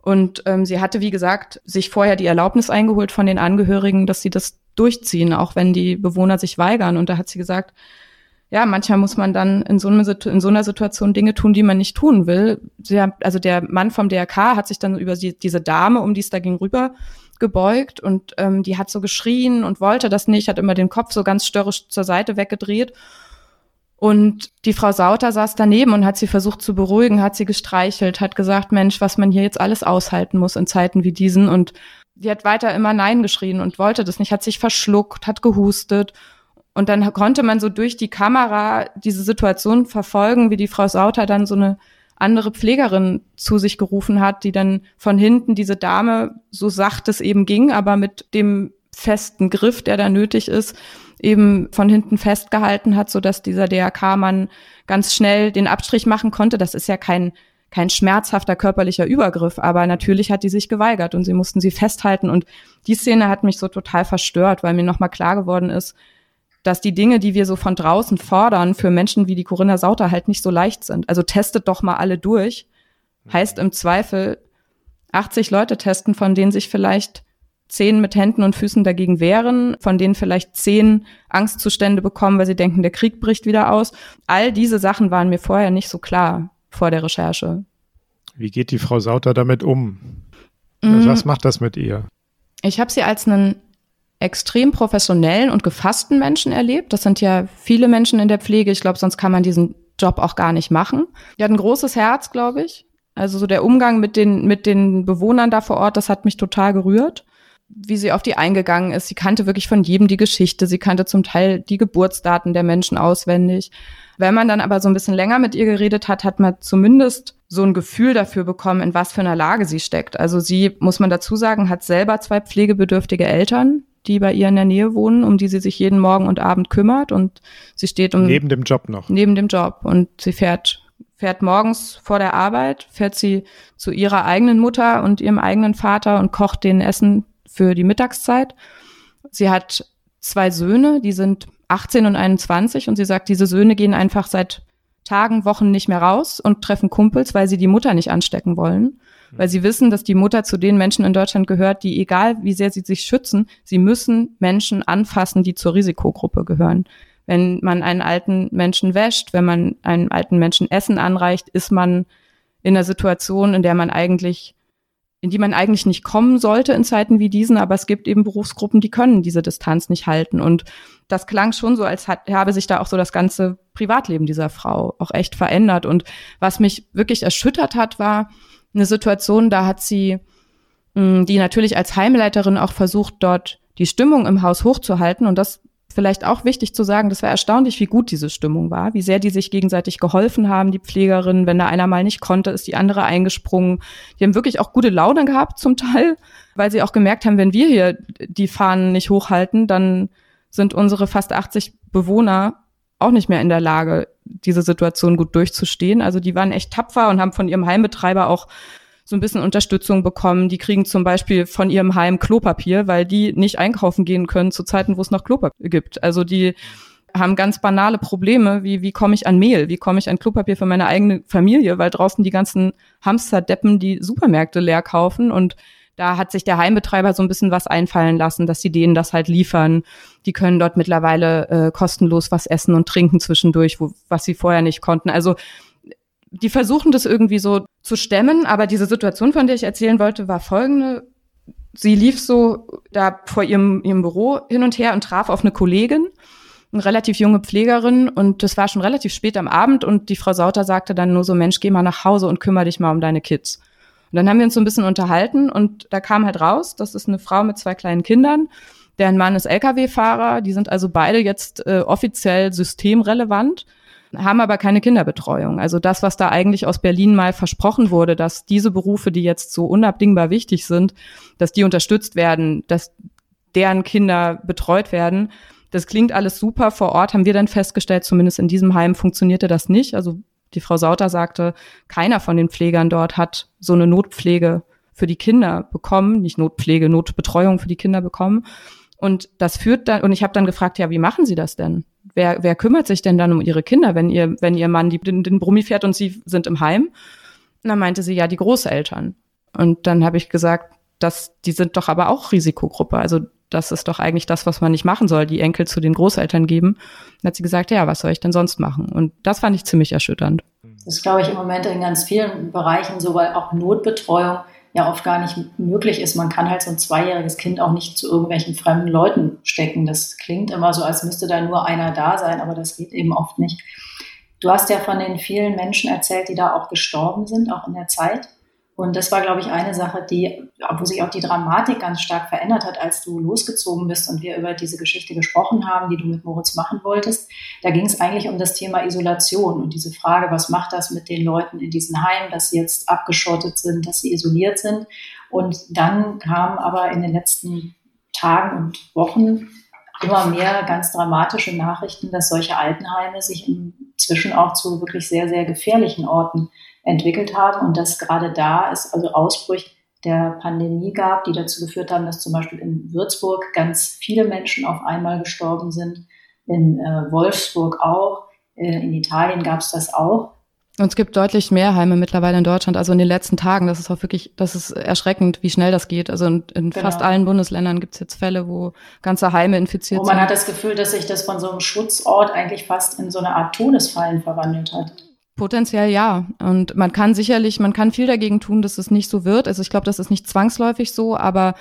Und ähm, sie hatte, wie gesagt, sich vorher die Erlaubnis eingeholt von den Angehörigen, dass sie das durchziehen, auch wenn die Bewohner sich weigern. Und da hat sie gesagt, ja, manchmal muss man dann in so, einer, in so einer Situation Dinge tun, die man nicht tun will. Sie haben, also der Mann vom DRK hat sich dann über die, diese Dame, um die es da ging, rüber gebeugt und ähm, die hat so geschrien und wollte das nicht, hat immer den Kopf so ganz störrisch zur Seite weggedreht. Und die Frau Sauter saß daneben und hat sie versucht zu beruhigen, hat sie gestreichelt, hat gesagt, Mensch, was man hier jetzt alles aushalten muss in Zeiten wie diesen. Und die hat weiter immer Nein geschrien und wollte das nicht, hat sich verschluckt, hat gehustet. Und dann konnte man so durch die Kamera diese Situation verfolgen, wie die Frau Sauter dann so eine andere Pflegerin zu sich gerufen hat, die dann von hinten diese Dame, so sacht es eben ging, aber mit dem festen Griff, der da nötig ist, eben von hinten festgehalten hat, so dass dieser DRK-Mann ganz schnell den Abstrich machen konnte. Das ist ja kein kein schmerzhafter körperlicher Übergriff, aber natürlich hat die sich geweigert und sie mussten sie festhalten und die Szene hat mich so total verstört, weil mir nochmal klar geworden ist, dass die Dinge, die wir so von draußen fordern, für Menschen wie die Corinna Sauter halt nicht so leicht sind. Also testet doch mal alle durch. Heißt im Zweifel 80 Leute testen, von denen sich vielleicht zehn mit Händen und Füßen dagegen wehren, von denen vielleicht zehn Angstzustände bekommen, weil sie denken, der Krieg bricht wieder aus. All diese Sachen waren mir vorher nicht so klar vor der Recherche. Wie geht die Frau Sauter damit um? Mhm. Was macht das mit ihr? Ich habe sie als einen extrem professionellen und gefassten Menschen erlebt. Das sind ja viele Menschen in der Pflege. Ich glaube, sonst kann man diesen Job auch gar nicht machen. Die hat ein großes Herz, glaube ich. Also so der Umgang mit den, mit den Bewohnern da vor Ort, das hat mich total gerührt. Wie sie auf die eingegangen ist. Sie kannte wirklich von jedem die Geschichte. Sie kannte zum Teil die Geburtsdaten der Menschen auswendig. Wenn man dann aber so ein bisschen länger mit ihr geredet hat, hat man zumindest so ein Gefühl dafür bekommen, in was für einer Lage sie steckt. Also sie, muss man dazu sagen, hat selber zwei pflegebedürftige Eltern, die bei ihr in der Nähe wohnen, um die sie sich jeden Morgen und Abend kümmert. Und sie steht um. Neben dem Job noch. Neben dem Job. Und sie fährt, fährt morgens vor der Arbeit, fährt sie zu ihrer eigenen Mutter und ihrem eigenen Vater und kocht denen Essen für die Mittagszeit. Sie hat zwei Söhne, die sind 18 und 21 und sie sagt, diese Söhne gehen einfach seit Tagen, Wochen nicht mehr raus und treffen Kumpels, weil sie die Mutter nicht anstecken wollen weil sie wissen, dass die Mutter zu den Menschen in Deutschland gehört, die, egal wie sehr sie sich schützen, sie müssen Menschen anfassen, die zur Risikogruppe gehören. Wenn man einen alten Menschen wäscht, wenn man einen alten Menschen Essen anreicht, ist man in einer Situation, in der man eigentlich in die man eigentlich nicht kommen sollte in Zeiten wie diesen, aber es gibt eben Berufsgruppen, die können diese Distanz nicht halten. Und das klang schon so, als hat, habe sich da auch so das ganze Privatleben dieser Frau auch echt verändert. Und was mich wirklich erschüttert hat, war, eine Situation, da hat sie, mh, die natürlich als Heimleiterin auch versucht, dort die Stimmung im Haus hochzuhalten. Und das vielleicht auch wichtig zu sagen, das war erstaunlich, wie gut diese Stimmung war, wie sehr die sich gegenseitig geholfen haben, die Pflegerinnen. Wenn da einer mal nicht konnte, ist die andere eingesprungen. Die haben wirklich auch gute Laune gehabt zum Teil, weil sie auch gemerkt haben, wenn wir hier die Fahnen nicht hochhalten, dann sind unsere fast 80 Bewohner auch nicht mehr in der Lage, diese Situation gut durchzustehen. Also die waren echt tapfer und haben von ihrem Heimbetreiber auch so ein bisschen Unterstützung bekommen. Die kriegen zum Beispiel von ihrem Heim Klopapier, weil die nicht einkaufen gehen können zu Zeiten, wo es noch Klopapier gibt. Also die haben ganz banale Probleme, wie wie komme ich an Mehl, wie komme ich an Klopapier für meine eigene Familie, weil draußen die ganzen Hamsterdeppen die Supermärkte leer kaufen und da hat sich der Heimbetreiber so ein bisschen was einfallen lassen, dass sie denen das halt liefern. Die können dort mittlerweile äh, kostenlos was essen und trinken zwischendurch, wo, was sie vorher nicht konnten. Also die versuchen das irgendwie so zu stemmen, aber diese Situation, von der ich erzählen wollte, war folgende. Sie lief so da vor ihrem, ihrem Büro hin und her und traf auf eine Kollegin, eine relativ junge Pflegerin und das war schon relativ spät am Abend und die Frau Sauter sagte dann nur so, Mensch, geh mal nach Hause und kümmere dich mal um deine Kids. Und dann haben wir uns so ein bisschen unterhalten und da kam halt raus, das ist eine Frau mit zwei kleinen Kindern, deren Mann ist Lkw-Fahrer, die sind also beide jetzt äh, offiziell systemrelevant, haben aber keine Kinderbetreuung. Also das, was da eigentlich aus Berlin mal versprochen wurde, dass diese Berufe, die jetzt so unabdingbar wichtig sind, dass die unterstützt werden, dass deren Kinder betreut werden. Das klingt alles super. Vor Ort haben wir dann festgestellt, zumindest in diesem Heim funktionierte das nicht. Also die Frau Sauter sagte, keiner von den Pflegern dort hat so eine Notpflege für die Kinder bekommen, nicht Notpflege, Notbetreuung für die Kinder bekommen. Und das führt dann, und ich habe dann gefragt, ja, wie machen Sie das denn? Wer, wer kümmert sich denn dann um Ihre Kinder, wenn ihr, wenn Ihr Mann die, den, den Brummi fährt und Sie sind im Heim? Und dann meinte sie, ja, die Großeltern. Und dann habe ich gesagt, dass die sind doch aber auch Risikogruppe. Also das ist doch eigentlich das, was man nicht machen soll, die Enkel zu den Großeltern geben. Dann hat sie gesagt, ja, was soll ich denn sonst machen? Und das fand ich ziemlich erschütternd. Das ist, glaube ich, im Moment in ganz vielen Bereichen so, weil auch Notbetreuung ja oft gar nicht möglich ist. Man kann halt so ein zweijähriges Kind auch nicht zu irgendwelchen fremden Leuten stecken. Das klingt immer so, als müsste da nur einer da sein, aber das geht eben oft nicht. Du hast ja von den vielen Menschen erzählt, die da auch gestorben sind, auch in der Zeit. Und das war, glaube ich, eine Sache, die, wo sich auch die Dramatik ganz stark verändert hat, als du losgezogen bist und wir über diese Geschichte gesprochen haben, die du mit Moritz machen wolltest. Da ging es eigentlich um das Thema Isolation und diese Frage, was macht das mit den Leuten in diesen Heimen, dass sie jetzt abgeschottet sind, dass sie isoliert sind. Und dann kamen aber in den letzten Tagen und Wochen immer mehr ganz dramatische Nachrichten, dass solche Altenheime sich inzwischen auch zu wirklich sehr, sehr gefährlichen Orten entwickelt haben und dass gerade da es also Ausbrüche der Pandemie gab, die dazu geführt haben, dass zum Beispiel in Würzburg ganz viele Menschen auf einmal gestorben sind, in äh, Wolfsburg auch, äh, in Italien gab es das auch. Und es gibt deutlich mehr Heime mittlerweile in Deutschland, also in den letzten Tagen. Das ist auch wirklich, das ist erschreckend, wie schnell das geht. Also in, in genau. fast allen Bundesländern gibt es jetzt Fälle, wo ganze Heime infiziert sind. Und man hat das Gefühl, dass sich das von so einem Schutzort eigentlich fast in so eine Art Todesfallen verwandelt hat. Potenziell ja. Und man kann sicherlich, man kann viel dagegen tun, dass es nicht so wird. Also ich glaube, das ist nicht zwangsläufig so, aber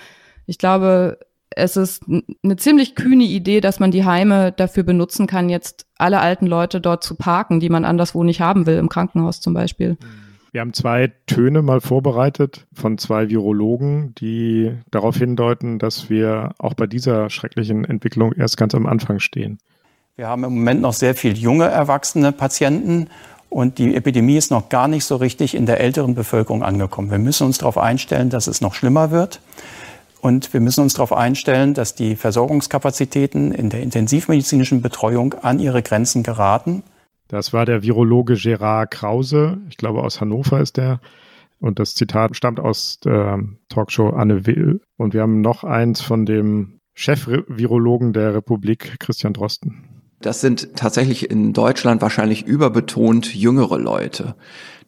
ich glaube, es ist eine ziemlich kühne Idee, dass man die Heime dafür benutzen kann, jetzt alle alten Leute dort zu parken, die man anderswo nicht haben will, im Krankenhaus zum Beispiel. Wir haben zwei Töne mal vorbereitet von zwei Virologen, die darauf hindeuten, dass wir auch bei dieser schrecklichen Entwicklung erst ganz am Anfang stehen. Wir haben im Moment noch sehr viel junge erwachsene Patienten und die Epidemie ist noch gar nicht so richtig in der älteren Bevölkerung angekommen. Wir müssen uns darauf einstellen, dass es noch schlimmer wird. Und wir müssen uns darauf einstellen, dass die Versorgungskapazitäten in der intensivmedizinischen Betreuung an ihre Grenzen geraten. Das war der Virologe Gerard Krause. Ich glaube, aus Hannover ist der. Und das Zitat stammt aus der Talkshow Anne Will. Und wir haben noch eins von dem Chef-Virologen der Republik, Christian Drosten. Das sind tatsächlich in Deutschland wahrscheinlich überbetont jüngere Leute,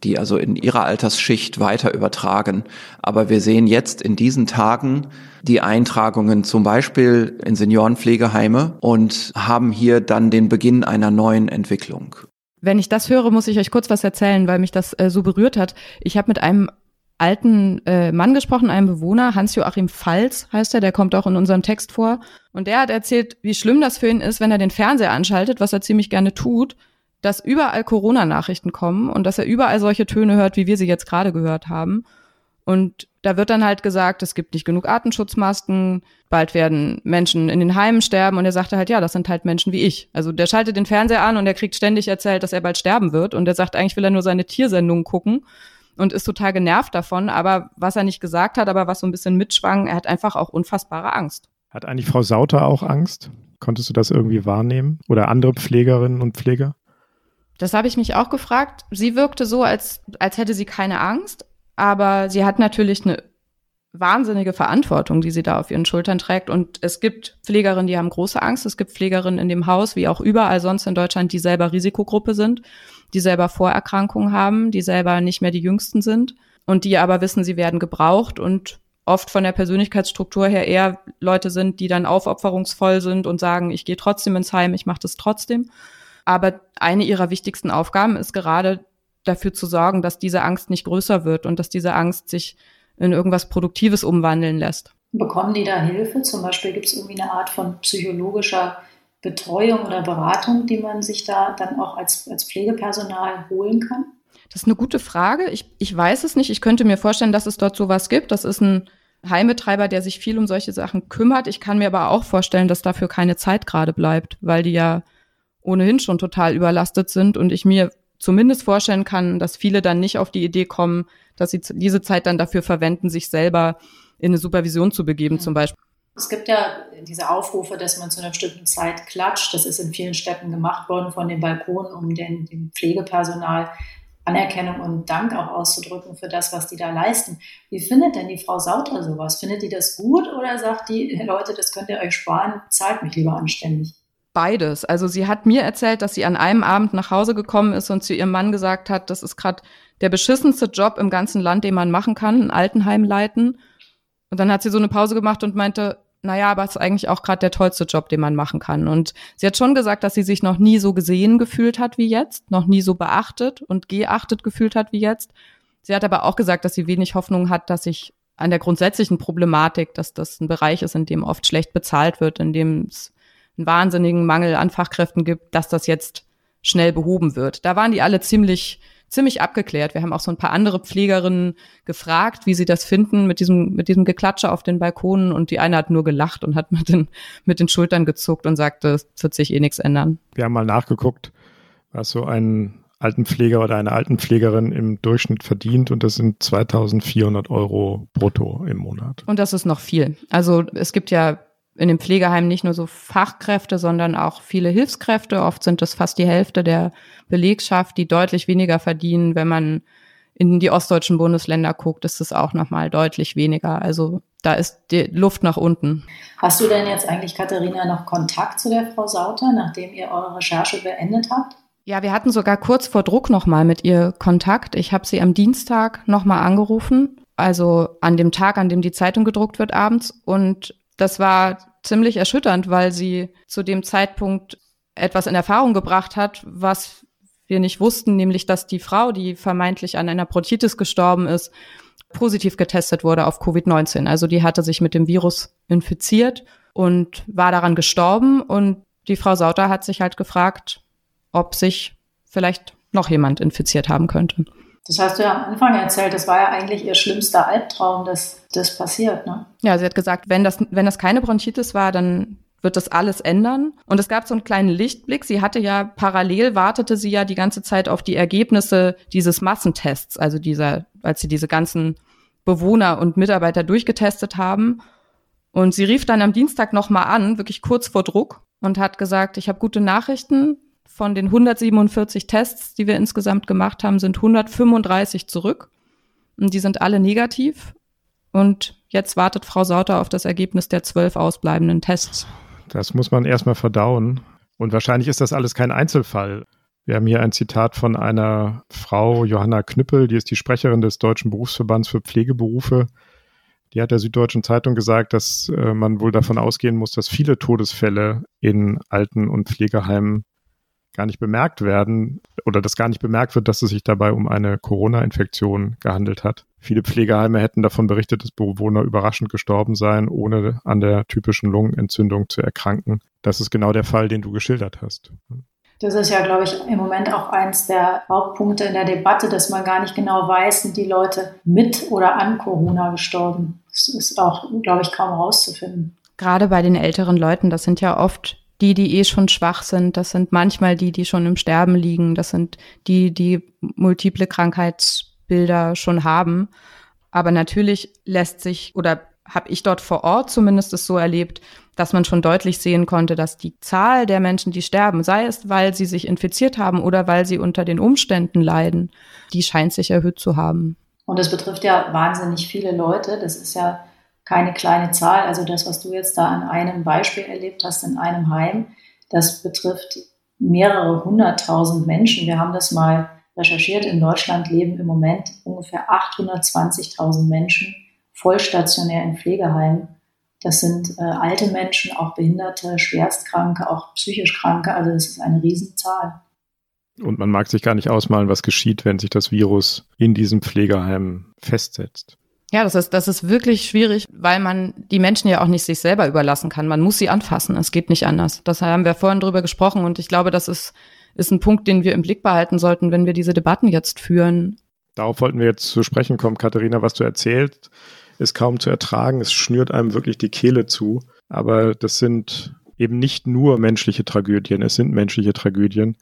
die also in ihrer Altersschicht weiter übertragen. Aber wir sehen jetzt in diesen Tagen die Eintragungen zum Beispiel in Seniorenpflegeheime und haben hier dann den Beginn einer neuen Entwicklung. Wenn ich das höre, muss ich euch kurz was erzählen, weil mich das äh, so berührt hat. Ich habe mit einem alten äh, Mann gesprochen, einem Bewohner, Hans-Joachim Pfalz heißt er, der kommt auch in unserem Text vor. Und der hat erzählt, wie schlimm das für ihn ist, wenn er den Fernseher anschaltet, was er ziemlich gerne tut, dass überall Corona-Nachrichten kommen und dass er überall solche Töne hört, wie wir sie jetzt gerade gehört haben. Und da wird dann halt gesagt, es gibt nicht genug Artenschutzmasken, bald werden Menschen in den Heimen sterben. Und er sagte halt, ja, das sind halt Menschen wie ich. Also der schaltet den Fernseher an und er kriegt ständig erzählt, dass er bald sterben wird. Und er sagt, eigentlich will er nur seine Tiersendungen gucken und ist total genervt davon. Aber was er nicht gesagt hat, aber was so ein bisschen mitschwang, er hat einfach auch unfassbare Angst. Hat eigentlich Frau Sauter auch Angst? Konntest du das irgendwie wahrnehmen? Oder andere Pflegerinnen und Pfleger? Das habe ich mich auch gefragt. Sie wirkte so, als, als hätte sie keine Angst, aber sie hat natürlich eine wahnsinnige Verantwortung, die sie da auf ihren Schultern trägt. Und es gibt Pflegerinnen, die haben große Angst. Es gibt Pflegerinnen in dem Haus, wie auch überall sonst in Deutschland, die selber Risikogruppe sind, die selber Vorerkrankungen haben, die selber nicht mehr die Jüngsten sind und die aber wissen, sie werden gebraucht und oft von der Persönlichkeitsstruktur her eher Leute sind, die dann aufopferungsvoll sind und sagen, ich gehe trotzdem ins Heim, ich mache das trotzdem. Aber eine ihrer wichtigsten Aufgaben ist gerade dafür zu sorgen, dass diese Angst nicht größer wird und dass diese Angst sich in irgendwas Produktives umwandeln lässt. Bekommen die da Hilfe? Zum Beispiel gibt es irgendwie eine Art von psychologischer Betreuung oder Beratung, die man sich da dann auch als, als Pflegepersonal holen kann? Das ist eine gute Frage. Ich, ich weiß es nicht. Ich könnte mir vorstellen, dass es dort sowas gibt. Das ist ein Heimbetreiber, der sich viel um solche Sachen kümmert. Ich kann mir aber auch vorstellen, dass dafür keine Zeit gerade bleibt, weil die ja ohnehin schon total überlastet sind und ich mir zumindest vorstellen kann, dass viele dann nicht auf die Idee kommen, dass sie diese Zeit dann dafür verwenden, sich selber in eine Supervision zu begeben mhm. zum Beispiel. Es gibt ja diese Aufrufe, dass man zu einer bestimmten Zeit klatscht. Das ist in vielen Städten gemacht worden von den Balkonen, um den, dem Pflegepersonal Anerkennung und Dank auch auszudrücken für das, was die da leisten. Wie findet denn die Frau Sauter sowas? Findet die das gut oder sagt die, Leute, das könnt ihr euch sparen, zahlt mich lieber anständig? beides. Also sie hat mir erzählt, dass sie an einem Abend nach Hause gekommen ist und zu ihrem Mann gesagt hat, das ist gerade der beschissenste Job im ganzen Land, den man machen kann, ein Altenheim leiten. Und dann hat sie so eine Pause gemacht und meinte, naja, aber es ist eigentlich auch gerade der tollste Job, den man machen kann. Und sie hat schon gesagt, dass sie sich noch nie so gesehen gefühlt hat wie jetzt, noch nie so beachtet und geachtet gefühlt hat wie jetzt. Sie hat aber auch gesagt, dass sie wenig Hoffnung hat, dass sich an der grundsätzlichen Problematik, dass das ein Bereich ist, in dem oft schlecht bezahlt wird, in dem es einen wahnsinnigen Mangel an Fachkräften gibt, dass das jetzt schnell behoben wird. Da waren die alle ziemlich ziemlich abgeklärt. Wir haben auch so ein paar andere Pflegerinnen gefragt, wie sie das finden mit diesem, mit diesem Geklatsche auf den Balkonen. Und die eine hat nur gelacht und hat mit den, mit den Schultern gezuckt und sagte, es wird sich eh nichts ändern. Wir haben mal nachgeguckt, was so ein Altenpfleger oder eine Altenpflegerin im Durchschnitt verdient und das sind 2400 Euro brutto im Monat. Und das ist noch viel. Also es gibt ja in den Pflegeheimen nicht nur so Fachkräfte, sondern auch viele Hilfskräfte. Oft sind es fast die Hälfte der Belegschaft, die deutlich weniger verdienen. Wenn man in die ostdeutschen Bundesländer guckt, ist es auch nochmal deutlich weniger. Also da ist die Luft nach unten. Hast du denn jetzt eigentlich, Katharina, noch Kontakt zu der Frau Sauter, nachdem ihr eure Recherche beendet habt? Ja, wir hatten sogar kurz vor Druck nochmal mit ihr Kontakt. Ich habe sie am Dienstag nochmal angerufen, also an dem Tag, an dem die Zeitung gedruckt wird abends. Und das war ziemlich erschütternd, weil sie zu dem Zeitpunkt etwas in Erfahrung gebracht hat, was wir nicht wussten, nämlich dass die Frau, die vermeintlich an einer Bronchitis gestorben ist, positiv getestet wurde auf Covid-19. Also die hatte sich mit dem Virus infiziert und war daran gestorben. Und die Frau Sauter hat sich halt gefragt, ob sich vielleicht noch jemand infiziert haben könnte. Das hast du ja am Anfang erzählt, das war ja eigentlich ihr schlimmster Albtraum, dass das passiert, ne? Ja, sie hat gesagt, wenn das, wenn das keine Bronchitis war, dann wird das alles ändern. Und es gab so einen kleinen Lichtblick. Sie hatte ja parallel wartete sie ja die ganze Zeit auf die Ergebnisse dieses Massentests, also dieser, als sie diese ganzen Bewohner und Mitarbeiter durchgetestet haben. Und sie rief dann am Dienstag nochmal an, wirklich kurz vor Druck, und hat gesagt, ich habe gute Nachrichten von den 147 Tests, die wir insgesamt gemacht haben, sind 135 zurück. Und die sind alle negativ. Und jetzt wartet Frau Sauter auf das Ergebnis der zwölf ausbleibenden Tests. Das muss man erstmal verdauen. Und wahrscheinlich ist das alles kein Einzelfall. Wir haben hier ein Zitat von einer Frau, Johanna Knüppel, die ist die Sprecherin des Deutschen Berufsverbands für Pflegeberufe. Die hat der Süddeutschen Zeitung gesagt, dass äh, man wohl davon ausgehen muss, dass viele Todesfälle in Alten- und Pflegeheimen gar nicht bemerkt werden oder dass gar nicht bemerkt wird, dass es sich dabei um eine Corona-Infektion gehandelt hat. Viele Pflegeheime hätten davon berichtet, dass Bewohner überraschend gestorben seien, ohne an der typischen Lungenentzündung zu erkranken. Das ist genau der Fall, den du geschildert hast. Das ist ja, glaube ich, im Moment auch eins der Hauptpunkte in der Debatte, dass man gar nicht genau weiß, sind die Leute mit oder an Corona gestorben. Das ist auch, glaube ich, kaum herauszufinden. Gerade bei den älteren Leuten, das sind ja oft die, die eh schon schwach sind. Das sind manchmal die, die schon im Sterben liegen. Das sind die, die multiple Krankheitsbilder schon haben. Aber natürlich lässt sich oder habe ich dort vor Ort zumindest es so erlebt, dass man schon deutlich sehen konnte, dass die Zahl der Menschen, die sterben, sei es, weil sie sich infiziert haben oder weil sie unter den Umständen leiden, die scheint sich erhöht zu haben. Und das betrifft ja wahnsinnig viele Leute. Das ist ja keine kleine Zahl. Also das, was du jetzt da an einem Beispiel erlebt hast in einem Heim, das betrifft mehrere hunderttausend Menschen. Wir haben das mal recherchiert. In Deutschland leben im Moment ungefähr 820.000 Menschen vollstationär in Pflegeheimen. Das sind äh, alte Menschen, auch Behinderte, Schwerstkranke, auch psychisch Kranke. Also das ist eine Riesenzahl. Und man mag sich gar nicht ausmalen, was geschieht, wenn sich das Virus in diesem Pflegeheim festsetzt. Ja, das ist, das ist wirklich schwierig, weil man die Menschen ja auch nicht sich selber überlassen kann. Man muss sie anfassen. Es geht nicht anders. Das haben wir vorhin drüber gesprochen und ich glaube, das ist, ist ein Punkt, den wir im Blick behalten sollten, wenn wir diese Debatten jetzt führen. Darauf wollten wir jetzt zu sprechen kommen, Katharina, was du erzählst, ist kaum zu ertragen. Es schnürt einem wirklich die Kehle zu. Aber das sind eben nicht nur menschliche Tragödien. Es sind menschliche Tragödien,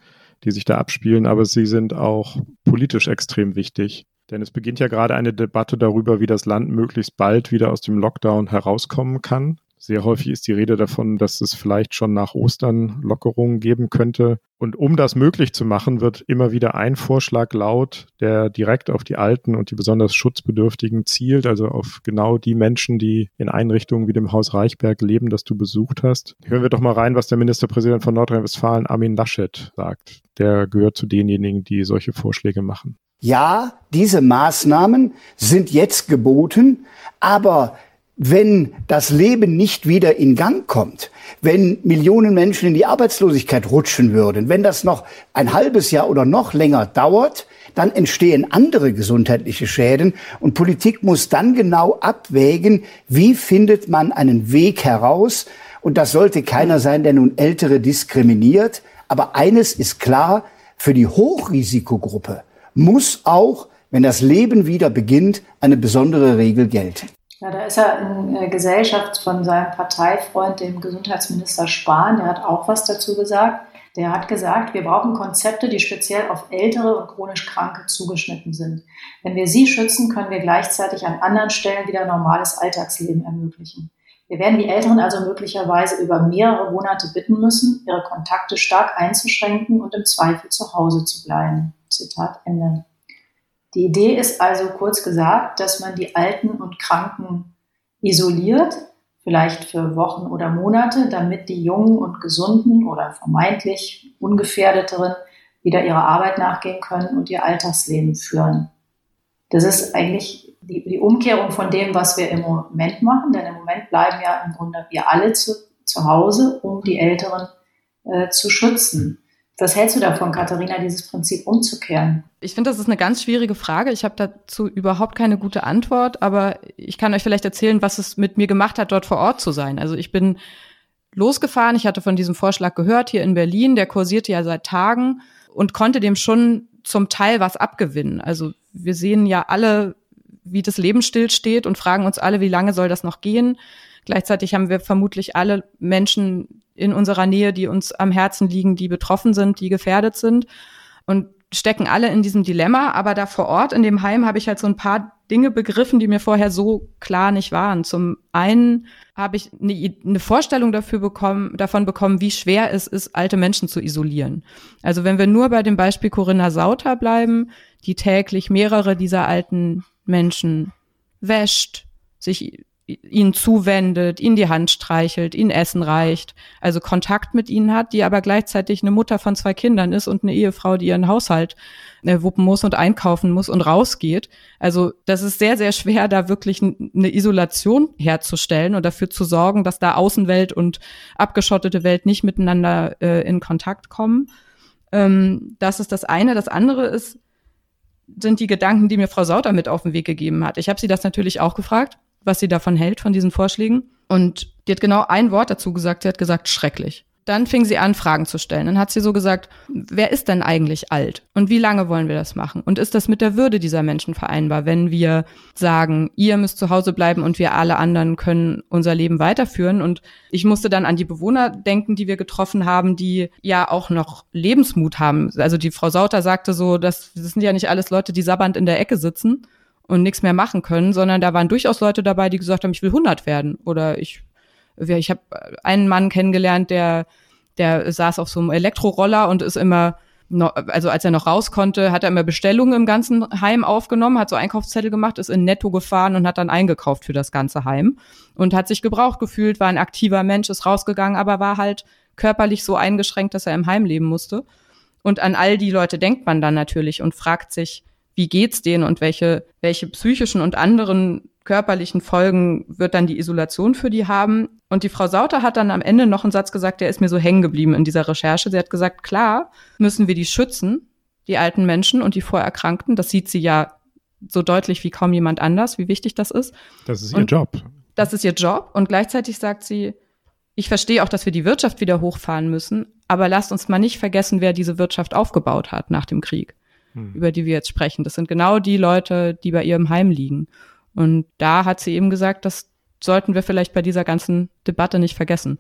die sich da abspielen, aber sie sind auch politisch extrem wichtig. Denn es beginnt ja gerade eine Debatte darüber, wie das Land möglichst bald wieder aus dem Lockdown herauskommen kann. Sehr häufig ist die Rede davon, dass es vielleicht schon nach Ostern Lockerungen geben könnte. Und um das möglich zu machen, wird immer wieder ein Vorschlag laut, der direkt auf die Alten und die besonders Schutzbedürftigen zielt, also auf genau die Menschen, die in Einrichtungen wie dem Haus Reichberg leben, das du besucht hast. Hören wir doch mal rein, was der Ministerpräsident von Nordrhein-Westfalen, Armin Laschet, sagt. Der gehört zu denjenigen, die solche Vorschläge machen. Ja, diese Maßnahmen sind jetzt geboten, aber wenn das Leben nicht wieder in Gang kommt, wenn Millionen Menschen in die Arbeitslosigkeit rutschen würden, wenn das noch ein halbes Jahr oder noch länger dauert, dann entstehen andere gesundheitliche Schäden und Politik muss dann genau abwägen, wie findet man einen Weg heraus. Und das sollte keiner sein, der nun Ältere diskriminiert. Aber eines ist klar, für die Hochrisikogruppe muss auch, wenn das Leben wieder beginnt, eine besondere Regel gelten. Ja, da ist er in äh, Gesellschaft von seinem Parteifreund, dem Gesundheitsminister Spahn, der hat auch was dazu gesagt. Der hat gesagt, wir brauchen Konzepte, die speziell auf ältere und chronisch Kranke zugeschnitten sind. Wenn wir sie schützen, können wir gleichzeitig an anderen Stellen wieder normales Alltagsleben ermöglichen. Wir werden die Älteren also möglicherweise über mehrere Monate bitten müssen, ihre Kontakte stark einzuschränken und im Zweifel zu Hause zu bleiben. Zitat Ende. Die Idee ist also kurz gesagt, dass man die Alten und Kranken isoliert, vielleicht für Wochen oder Monate, damit die Jungen und Gesunden oder vermeintlich Ungefährdeteren wieder ihrer Arbeit nachgehen können und ihr Alltagsleben führen. Das ist eigentlich die, die Umkehrung von dem, was wir im Moment machen, denn im Moment bleiben ja im Grunde wir alle zu, zu Hause, um die Älteren äh, zu schützen. Was hältst du davon, Katharina, dieses Prinzip umzukehren? Ich finde, das ist eine ganz schwierige Frage. Ich habe dazu überhaupt keine gute Antwort, aber ich kann euch vielleicht erzählen, was es mit mir gemacht hat, dort vor Ort zu sein. Also ich bin losgefahren, ich hatte von diesem Vorschlag gehört hier in Berlin, der kursierte ja seit Tagen und konnte dem schon zum Teil was abgewinnen. Also wir sehen ja alle, wie das Leben stillsteht und fragen uns alle, wie lange soll das noch gehen. Gleichzeitig haben wir vermutlich alle Menschen in unserer Nähe, die uns am Herzen liegen, die betroffen sind, die gefährdet sind und stecken alle in diesem Dilemma. Aber da vor Ort in dem Heim habe ich halt so ein paar Dinge begriffen, die mir vorher so klar nicht waren. Zum einen habe ich eine, Vorstellung dafür bekommen, davon bekommen, wie schwer es ist, alte Menschen zu isolieren. Also wenn wir nur bei dem Beispiel Corinna Sauter bleiben, die täglich mehrere dieser alten Menschen wäscht, sich ihnen zuwendet, ihnen die Hand streichelt, ihnen Essen reicht, also Kontakt mit ihnen hat, die aber gleichzeitig eine Mutter von zwei Kindern ist und eine Ehefrau, die ihren Haushalt äh, wuppen muss und einkaufen muss und rausgeht. Also das ist sehr, sehr schwer, da wirklich eine Isolation herzustellen und dafür zu sorgen, dass da Außenwelt und abgeschottete Welt nicht miteinander äh, in Kontakt kommen. Ähm, das ist das eine. Das andere ist, sind die Gedanken, die mir Frau Sauter mit auf den Weg gegeben hat. Ich habe sie das natürlich auch gefragt was sie davon hält, von diesen Vorschlägen. Und die hat genau ein Wort dazu gesagt. Sie hat gesagt, schrecklich. Dann fing sie an, Fragen zu stellen. Dann hat sie so gesagt, wer ist denn eigentlich alt? Und wie lange wollen wir das machen? Und ist das mit der Würde dieser Menschen vereinbar, wenn wir sagen, ihr müsst zu Hause bleiben und wir alle anderen können unser Leben weiterführen? Und ich musste dann an die Bewohner denken, die wir getroffen haben, die ja auch noch Lebensmut haben. Also die Frau Sauter sagte so, das, das sind ja nicht alles Leute, die sabbernd in der Ecke sitzen, und nichts mehr machen können, sondern da waren durchaus Leute dabei, die gesagt haben, ich will 100 werden oder ich ich habe einen Mann kennengelernt, der der saß auf so einem Elektroroller und ist immer noch, also als er noch raus konnte, hat er immer Bestellungen im ganzen Heim aufgenommen, hat so Einkaufszettel gemacht, ist in Netto gefahren und hat dann eingekauft für das ganze Heim und hat sich gebraucht gefühlt, war ein aktiver Mensch, ist rausgegangen, aber war halt körperlich so eingeschränkt, dass er im Heim leben musste. Und an all die Leute denkt man dann natürlich und fragt sich, wie geht's denen und welche, welche psychischen und anderen körperlichen Folgen wird dann die Isolation für die haben. Und die Frau Sauter hat dann am Ende noch einen Satz gesagt, der ist mir so hängen geblieben in dieser Recherche. Sie hat gesagt, klar müssen wir die schützen, die alten Menschen und die Vorerkrankten. Das sieht sie ja so deutlich wie kaum jemand anders, wie wichtig das ist. Das ist ihr und Job. Das ist ihr Job. Und gleichzeitig sagt sie, ich verstehe auch, dass wir die Wirtschaft wieder hochfahren müssen, aber lasst uns mal nicht vergessen, wer diese Wirtschaft aufgebaut hat nach dem Krieg hm. über die wir jetzt sprechen. Das sind genau die Leute, die bei ihr im Heim liegen. Und da hat sie eben gesagt, das sollten wir vielleicht bei dieser ganzen Debatte nicht vergessen.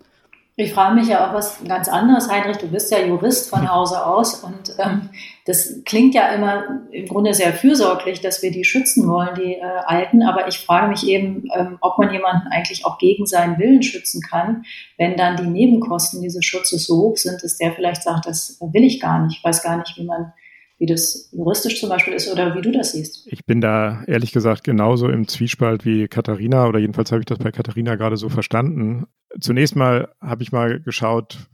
Ich frage mich ja auch was ganz anderes, Heinrich. Du bist ja Jurist von Hause aus und ähm, das klingt ja immer im Grunde sehr fürsorglich, dass wir die schützen wollen, die äh, Alten. Aber ich frage mich eben, ähm, ob man jemanden eigentlich auch gegen seinen Willen schützen kann, wenn dann die Nebenkosten dieses Schutzes so hoch sind, dass der vielleicht sagt, das will ich gar nicht. Ich weiß gar nicht, wie man wie das juristisch zum Beispiel ist oder wie du das siehst. Ich bin da ehrlich gesagt genauso im Zwiespalt wie Katharina oder jedenfalls habe ich das bei Katharina gerade so verstanden. Zunächst mal habe ich mal geschaut,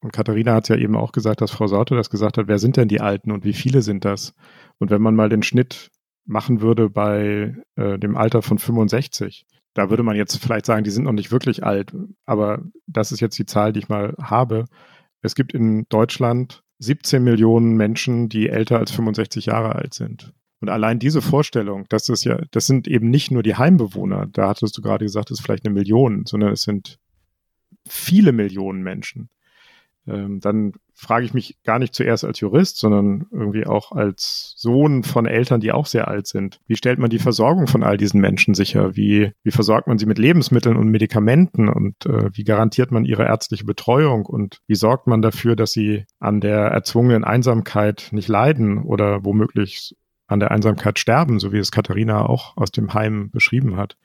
und Katharina hat es ja eben auch gesagt, dass Frau Sauter das gesagt hat, wer sind denn die Alten und wie viele sind das? Und wenn man mal den Schnitt machen würde bei äh, dem Alter von 65, da würde man jetzt vielleicht sagen, die sind noch nicht wirklich alt, aber das ist jetzt die Zahl, die ich mal habe. Es gibt in Deutschland 17 Millionen Menschen, die älter als 65 Jahre alt sind. Und allein diese Vorstellung, das ja, das sind eben nicht nur die Heimbewohner, da hattest du gerade gesagt, das ist vielleicht eine Million, sondern es sind viele Millionen Menschen ähm, dann frage ich mich gar nicht zuerst als Jurist, sondern irgendwie auch als Sohn von Eltern, die auch sehr alt sind. Wie stellt man die Versorgung von all diesen Menschen sicher? Wie, wie versorgt man sie mit Lebensmitteln und Medikamenten? Und äh, wie garantiert man ihre ärztliche Betreuung? Und wie sorgt man dafür, dass sie an der erzwungenen Einsamkeit nicht leiden oder womöglich an der Einsamkeit sterben, so wie es Katharina auch aus dem Heim beschrieben hat?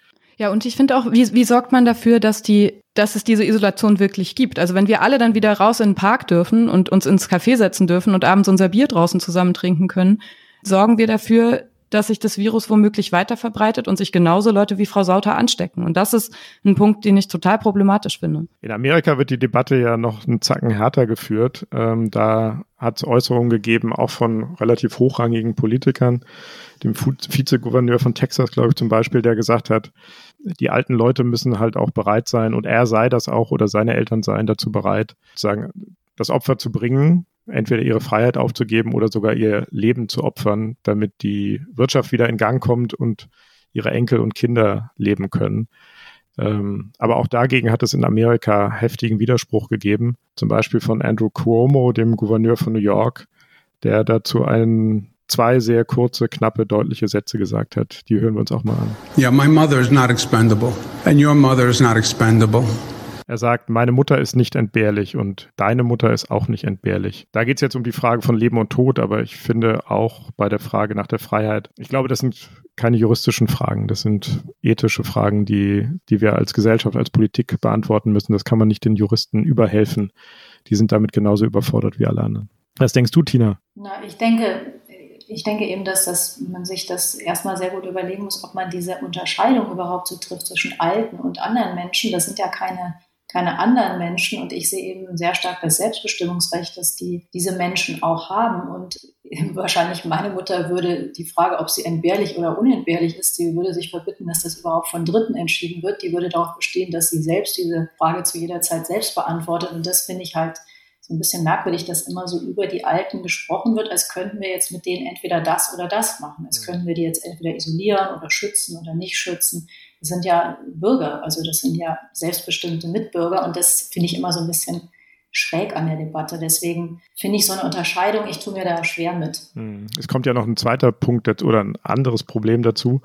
Ja, und ich finde auch, wie, wie sorgt man dafür, dass die, dass es diese Isolation wirklich gibt? Also wenn wir alle dann wieder raus in den Park dürfen und uns ins Café setzen dürfen und abends unser Bier draußen zusammen trinken können, sorgen wir dafür, dass sich das Virus womöglich weiter verbreitet und sich genauso Leute wie Frau Sauter anstecken. Und das ist ein Punkt, den ich total problematisch finde. In Amerika wird die Debatte ja noch einen Zacken härter geführt. Ähm, da hat es Äußerungen gegeben, auch von relativ hochrangigen Politikern, dem Vizegouverneur von Texas, glaube ich, zum Beispiel, der gesagt hat, die alten Leute müssen halt auch bereit sein und er sei das auch oder seine Eltern seien dazu bereit, sagen, das Opfer zu bringen, entweder ihre Freiheit aufzugeben oder sogar ihr Leben zu opfern, damit die Wirtschaft wieder in Gang kommt und ihre Enkel und Kinder leben können. Ähm, aber auch dagegen hat es in Amerika heftigen Widerspruch gegeben, zum Beispiel von Andrew Cuomo, dem Gouverneur von New York, der dazu einen zwei sehr kurze, knappe, deutliche Sätze gesagt hat. Die hören wir uns auch mal an. Yeah, my mother is not expendable and your mother is not expendable. Er sagt, meine Mutter ist nicht entbehrlich und deine Mutter ist auch nicht entbehrlich. Da geht es jetzt um die Frage von Leben und Tod, aber ich finde auch bei der Frage nach der Freiheit, ich glaube, das sind keine juristischen Fragen, das sind ethische Fragen, die, die wir als Gesellschaft, als Politik beantworten müssen. Das kann man nicht den Juristen überhelfen. Die sind damit genauso überfordert wie alle anderen. Was denkst du, Tina? Na, ich denke, ich denke eben, dass das, man sich das erstmal sehr gut überlegen muss, ob man diese Unterscheidung überhaupt so trifft zwischen alten und anderen Menschen. Das sind ja keine, keine anderen Menschen und ich sehe eben sehr stark das Selbstbestimmungsrecht, dass die diese Menschen auch haben und *laughs* wahrscheinlich meine Mutter würde die Frage, ob sie entbehrlich oder unentbehrlich ist, sie würde sich verbitten, dass das überhaupt von Dritten entschieden wird. Die würde darauf bestehen, dass sie selbst diese Frage zu jeder Zeit selbst beantwortet und das finde ich halt so ein bisschen merkwürdig, dass immer so über die Alten gesprochen wird, als könnten wir jetzt mit denen entweder das oder das machen. Als könnten wir die jetzt entweder isolieren oder schützen oder nicht schützen. Sind ja Bürger, also das sind ja selbstbestimmte Mitbürger und das finde ich immer so ein bisschen schräg an der Debatte. Deswegen finde ich so eine Unterscheidung, ich tue mir da schwer mit. Hm. Es kommt ja noch ein zweiter Punkt oder ein anderes Problem dazu.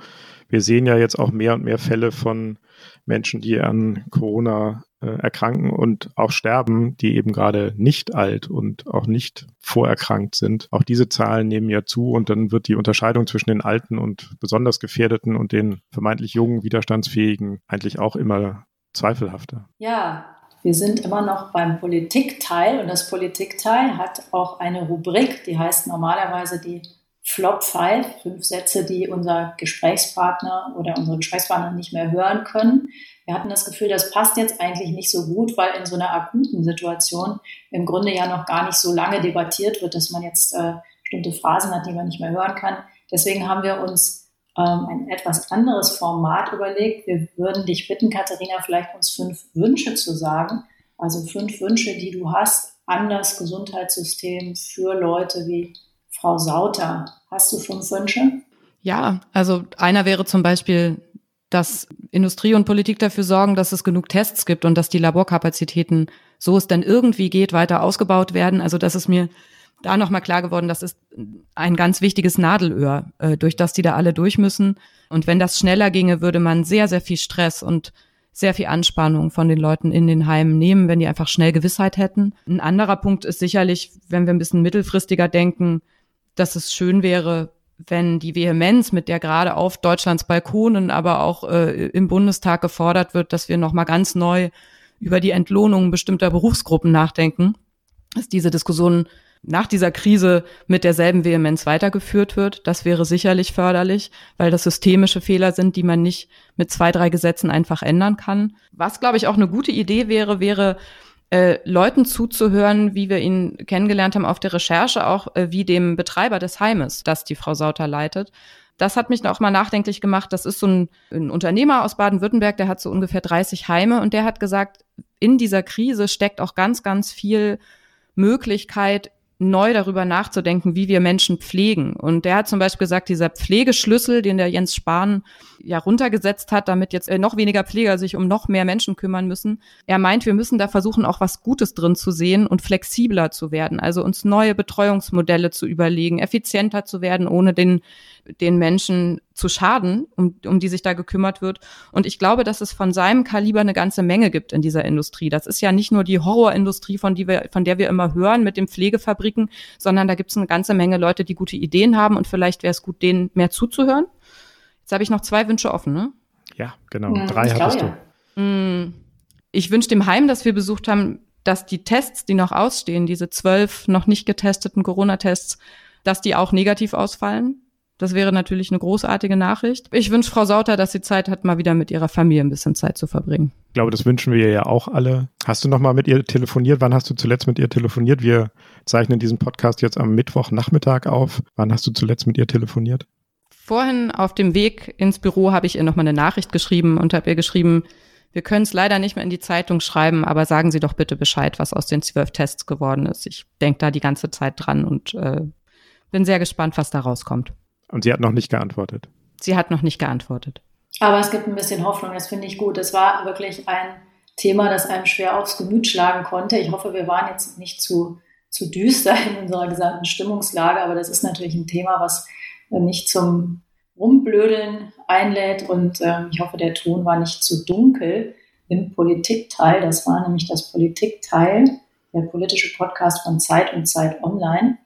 Wir sehen ja jetzt auch mehr und mehr Fälle von Menschen, die an Corona erkranken und auch sterben, die eben gerade nicht alt und auch nicht vorerkrankt sind. Auch diese Zahlen nehmen ja zu und dann wird die Unterscheidung zwischen den alten und besonders gefährdeten und den vermeintlich jungen, widerstandsfähigen eigentlich auch immer zweifelhafter. Ja, wir sind immer noch beim Politikteil und das Politikteil hat auch eine Rubrik, die heißt normalerweise die Flop 5, fünf Sätze, die unser Gesprächspartner oder unsere Gesprächspartner nicht mehr hören können. Wir hatten das Gefühl, das passt jetzt eigentlich nicht so gut, weil in so einer akuten Situation im Grunde ja noch gar nicht so lange debattiert wird, dass man jetzt äh, bestimmte Phrasen hat, die man nicht mehr hören kann. Deswegen haben wir uns ähm, ein etwas anderes Format überlegt. Wir würden dich bitten, Katharina, vielleicht uns fünf Wünsche zu sagen. Also fünf Wünsche, die du hast an das Gesundheitssystem für Leute wie Frau Sauter. Hast du fünf Wünsche? Ja, also einer wäre zum Beispiel dass Industrie und Politik dafür sorgen, dass es genug Tests gibt und dass die Laborkapazitäten, so es denn irgendwie geht, weiter ausgebaut werden. Also das ist mir da nochmal klar geworden, das ist ein ganz wichtiges Nadelöhr, äh, durch das die da alle durch müssen. Und wenn das schneller ginge, würde man sehr, sehr viel Stress und sehr viel Anspannung von den Leuten in den Heimen nehmen, wenn die einfach schnell Gewissheit hätten. Ein anderer Punkt ist sicherlich, wenn wir ein bisschen mittelfristiger denken, dass es schön wäre, wenn die Vehemenz, mit der gerade auf Deutschlands Balkonen, aber auch äh, im Bundestag gefordert wird, dass wir nochmal ganz neu über die Entlohnung bestimmter Berufsgruppen nachdenken, dass diese Diskussion nach dieser Krise mit derselben Vehemenz weitergeführt wird. Das wäre sicherlich förderlich, weil das systemische Fehler sind, die man nicht mit zwei, drei Gesetzen einfach ändern kann. Was, glaube ich, auch eine gute Idee wäre, wäre äh, Leuten zuzuhören, wie wir ihn kennengelernt haben auf der Recherche, auch äh, wie dem Betreiber des Heimes, das die Frau Sauter leitet. Das hat mich auch mal nachdenklich gemacht. Das ist so ein, ein Unternehmer aus Baden-Württemberg, der hat so ungefähr 30 Heime und der hat gesagt, in dieser Krise steckt auch ganz, ganz viel Möglichkeit, neu darüber nachzudenken, wie wir Menschen pflegen. Und der hat zum Beispiel gesagt, dieser Pflegeschlüssel, den der Jens Spahn ja runtergesetzt hat, damit jetzt äh, noch weniger Pfleger sich um noch mehr Menschen kümmern müssen. Er meint, wir müssen da versuchen, auch was Gutes drin zu sehen und flexibler zu werden, also uns neue Betreuungsmodelle zu überlegen, effizienter zu werden, ohne den, den Menschen zu schaden, um, um die sich da gekümmert wird. Und ich glaube, dass es von seinem Kaliber eine ganze Menge gibt in dieser Industrie. Das ist ja nicht nur die Horrorindustrie, von, die wir, von der wir immer hören mit den Pflegefabriken, sondern da gibt es eine ganze Menge Leute, die gute Ideen haben und vielleicht wäre es gut, denen mehr zuzuhören. Jetzt habe ich noch zwei Wünsche offen, ne? Ja, genau. Ja, Drei hattest glaube, du. Ja. Ich wünsche dem Heim, das wir besucht haben, dass die Tests, die noch ausstehen, diese zwölf noch nicht getesteten Corona-Tests, dass die auch negativ ausfallen. Das wäre natürlich eine großartige Nachricht. Ich wünsche Frau Sauter, dass sie Zeit hat, mal wieder mit ihrer Familie ein bisschen Zeit zu verbringen. Ich glaube, das wünschen wir ja auch alle. Hast du noch mal mit ihr telefoniert? Wann hast du zuletzt mit ihr telefoniert? Wir zeichnen diesen Podcast jetzt am Mittwochnachmittag auf. Wann hast du zuletzt mit ihr telefoniert? Vorhin auf dem Weg ins Büro habe ich ihr nochmal eine Nachricht geschrieben und habe ihr geschrieben, wir können es leider nicht mehr in die Zeitung schreiben, aber sagen Sie doch bitte Bescheid, was aus den zwölf Tests geworden ist. Ich denke da die ganze Zeit dran und äh, bin sehr gespannt, was da rauskommt. Und sie hat noch nicht geantwortet. Sie hat noch nicht geantwortet. Aber es gibt ein bisschen Hoffnung, das finde ich gut. Es war wirklich ein Thema, das einem schwer aufs Gemüt schlagen konnte. Ich hoffe, wir waren jetzt nicht zu, zu düster in unserer gesamten Stimmungslage, aber das ist natürlich ein Thema, was nicht zum Rumblödeln einlädt. Und äh, ich hoffe, der Ton war nicht zu dunkel im Politikteil. Das war nämlich das Politikteil, der politische Podcast von Zeit und Zeit Online.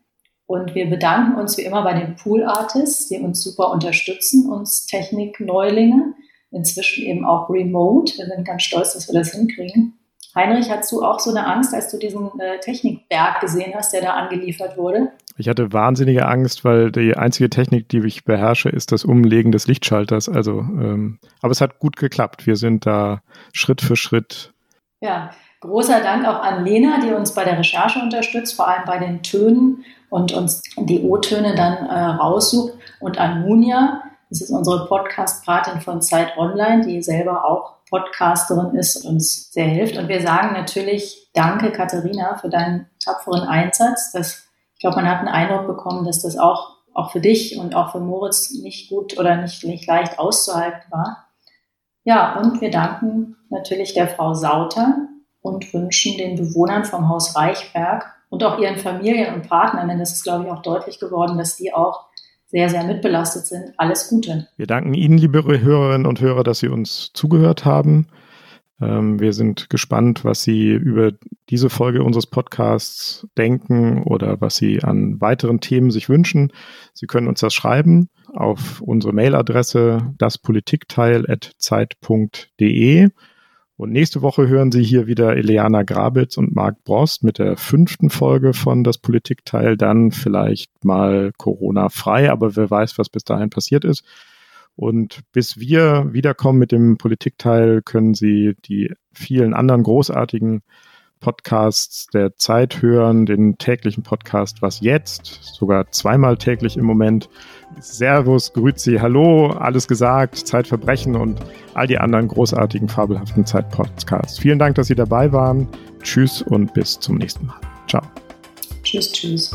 Und wir bedanken uns wie immer bei den Pool Artists, die uns super unterstützen, uns Technik-Neulinge, inzwischen eben auch remote. Wir sind ganz stolz, dass wir das hinkriegen. Heinrich, hast du auch so eine Angst, als du diesen äh, Technikberg gesehen hast, der da angeliefert wurde? Ich hatte wahnsinnige Angst, weil die einzige Technik, die ich beherrsche, ist das Umlegen des Lichtschalters. Also, ähm, aber es hat gut geklappt. Wir sind da Schritt für Schritt. Ja, großer Dank auch an Lena, die uns bei der Recherche unterstützt, vor allem bei den Tönen und uns die O-Töne dann äh, raussucht. Und an Munja, das ist unsere Podcast-Patin von Zeit Online, die selber auch Podcasterin ist und uns sehr hilft. Und wir sagen natürlich Danke, Katharina, für deinen tapferen Einsatz. Das, ich glaube, man hat einen Eindruck bekommen, dass das auch, auch für dich und auch für Moritz nicht gut oder nicht, nicht leicht auszuhalten war. Ja, und wir danken natürlich der Frau Sauter und wünschen den Bewohnern vom Haus Reichberg und auch ihren Familien und Partnern, denn das ist, glaube ich, auch deutlich geworden, dass die auch sehr, sehr mitbelastet sind. Alles Gute. Wir danken Ihnen, liebe Hörerinnen und Hörer, dass Sie uns zugehört haben. Ähm, wir sind gespannt, was Sie über diese Folge unseres Podcasts denken oder was Sie an weiteren Themen sich wünschen. Sie können uns das schreiben auf unsere Mailadresse daspolitikteil.zeit.de. Und nächste Woche hören Sie hier wieder Eliana Grabitz und Marc Brost mit der fünften Folge von Das Politikteil. Dann vielleicht mal Corona-frei, aber wer weiß, was bis dahin passiert ist. Und bis wir wiederkommen mit dem Politikteil, können Sie die vielen anderen großartigen Podcasts der Zeit hören, den täglichen Podcast Was jetzt, sogar zweimal täglich im Moment. Servus, Grüezi, Hallo, alles gesagt, Zeitverbrechen und all die anderen großartigen, fabelhaften Zeitpodcasts. Vielen Dank, dass Sie dabei waren. Tschüss und bis zum nächsten Mal. Ciao. Tschüss, tschüss.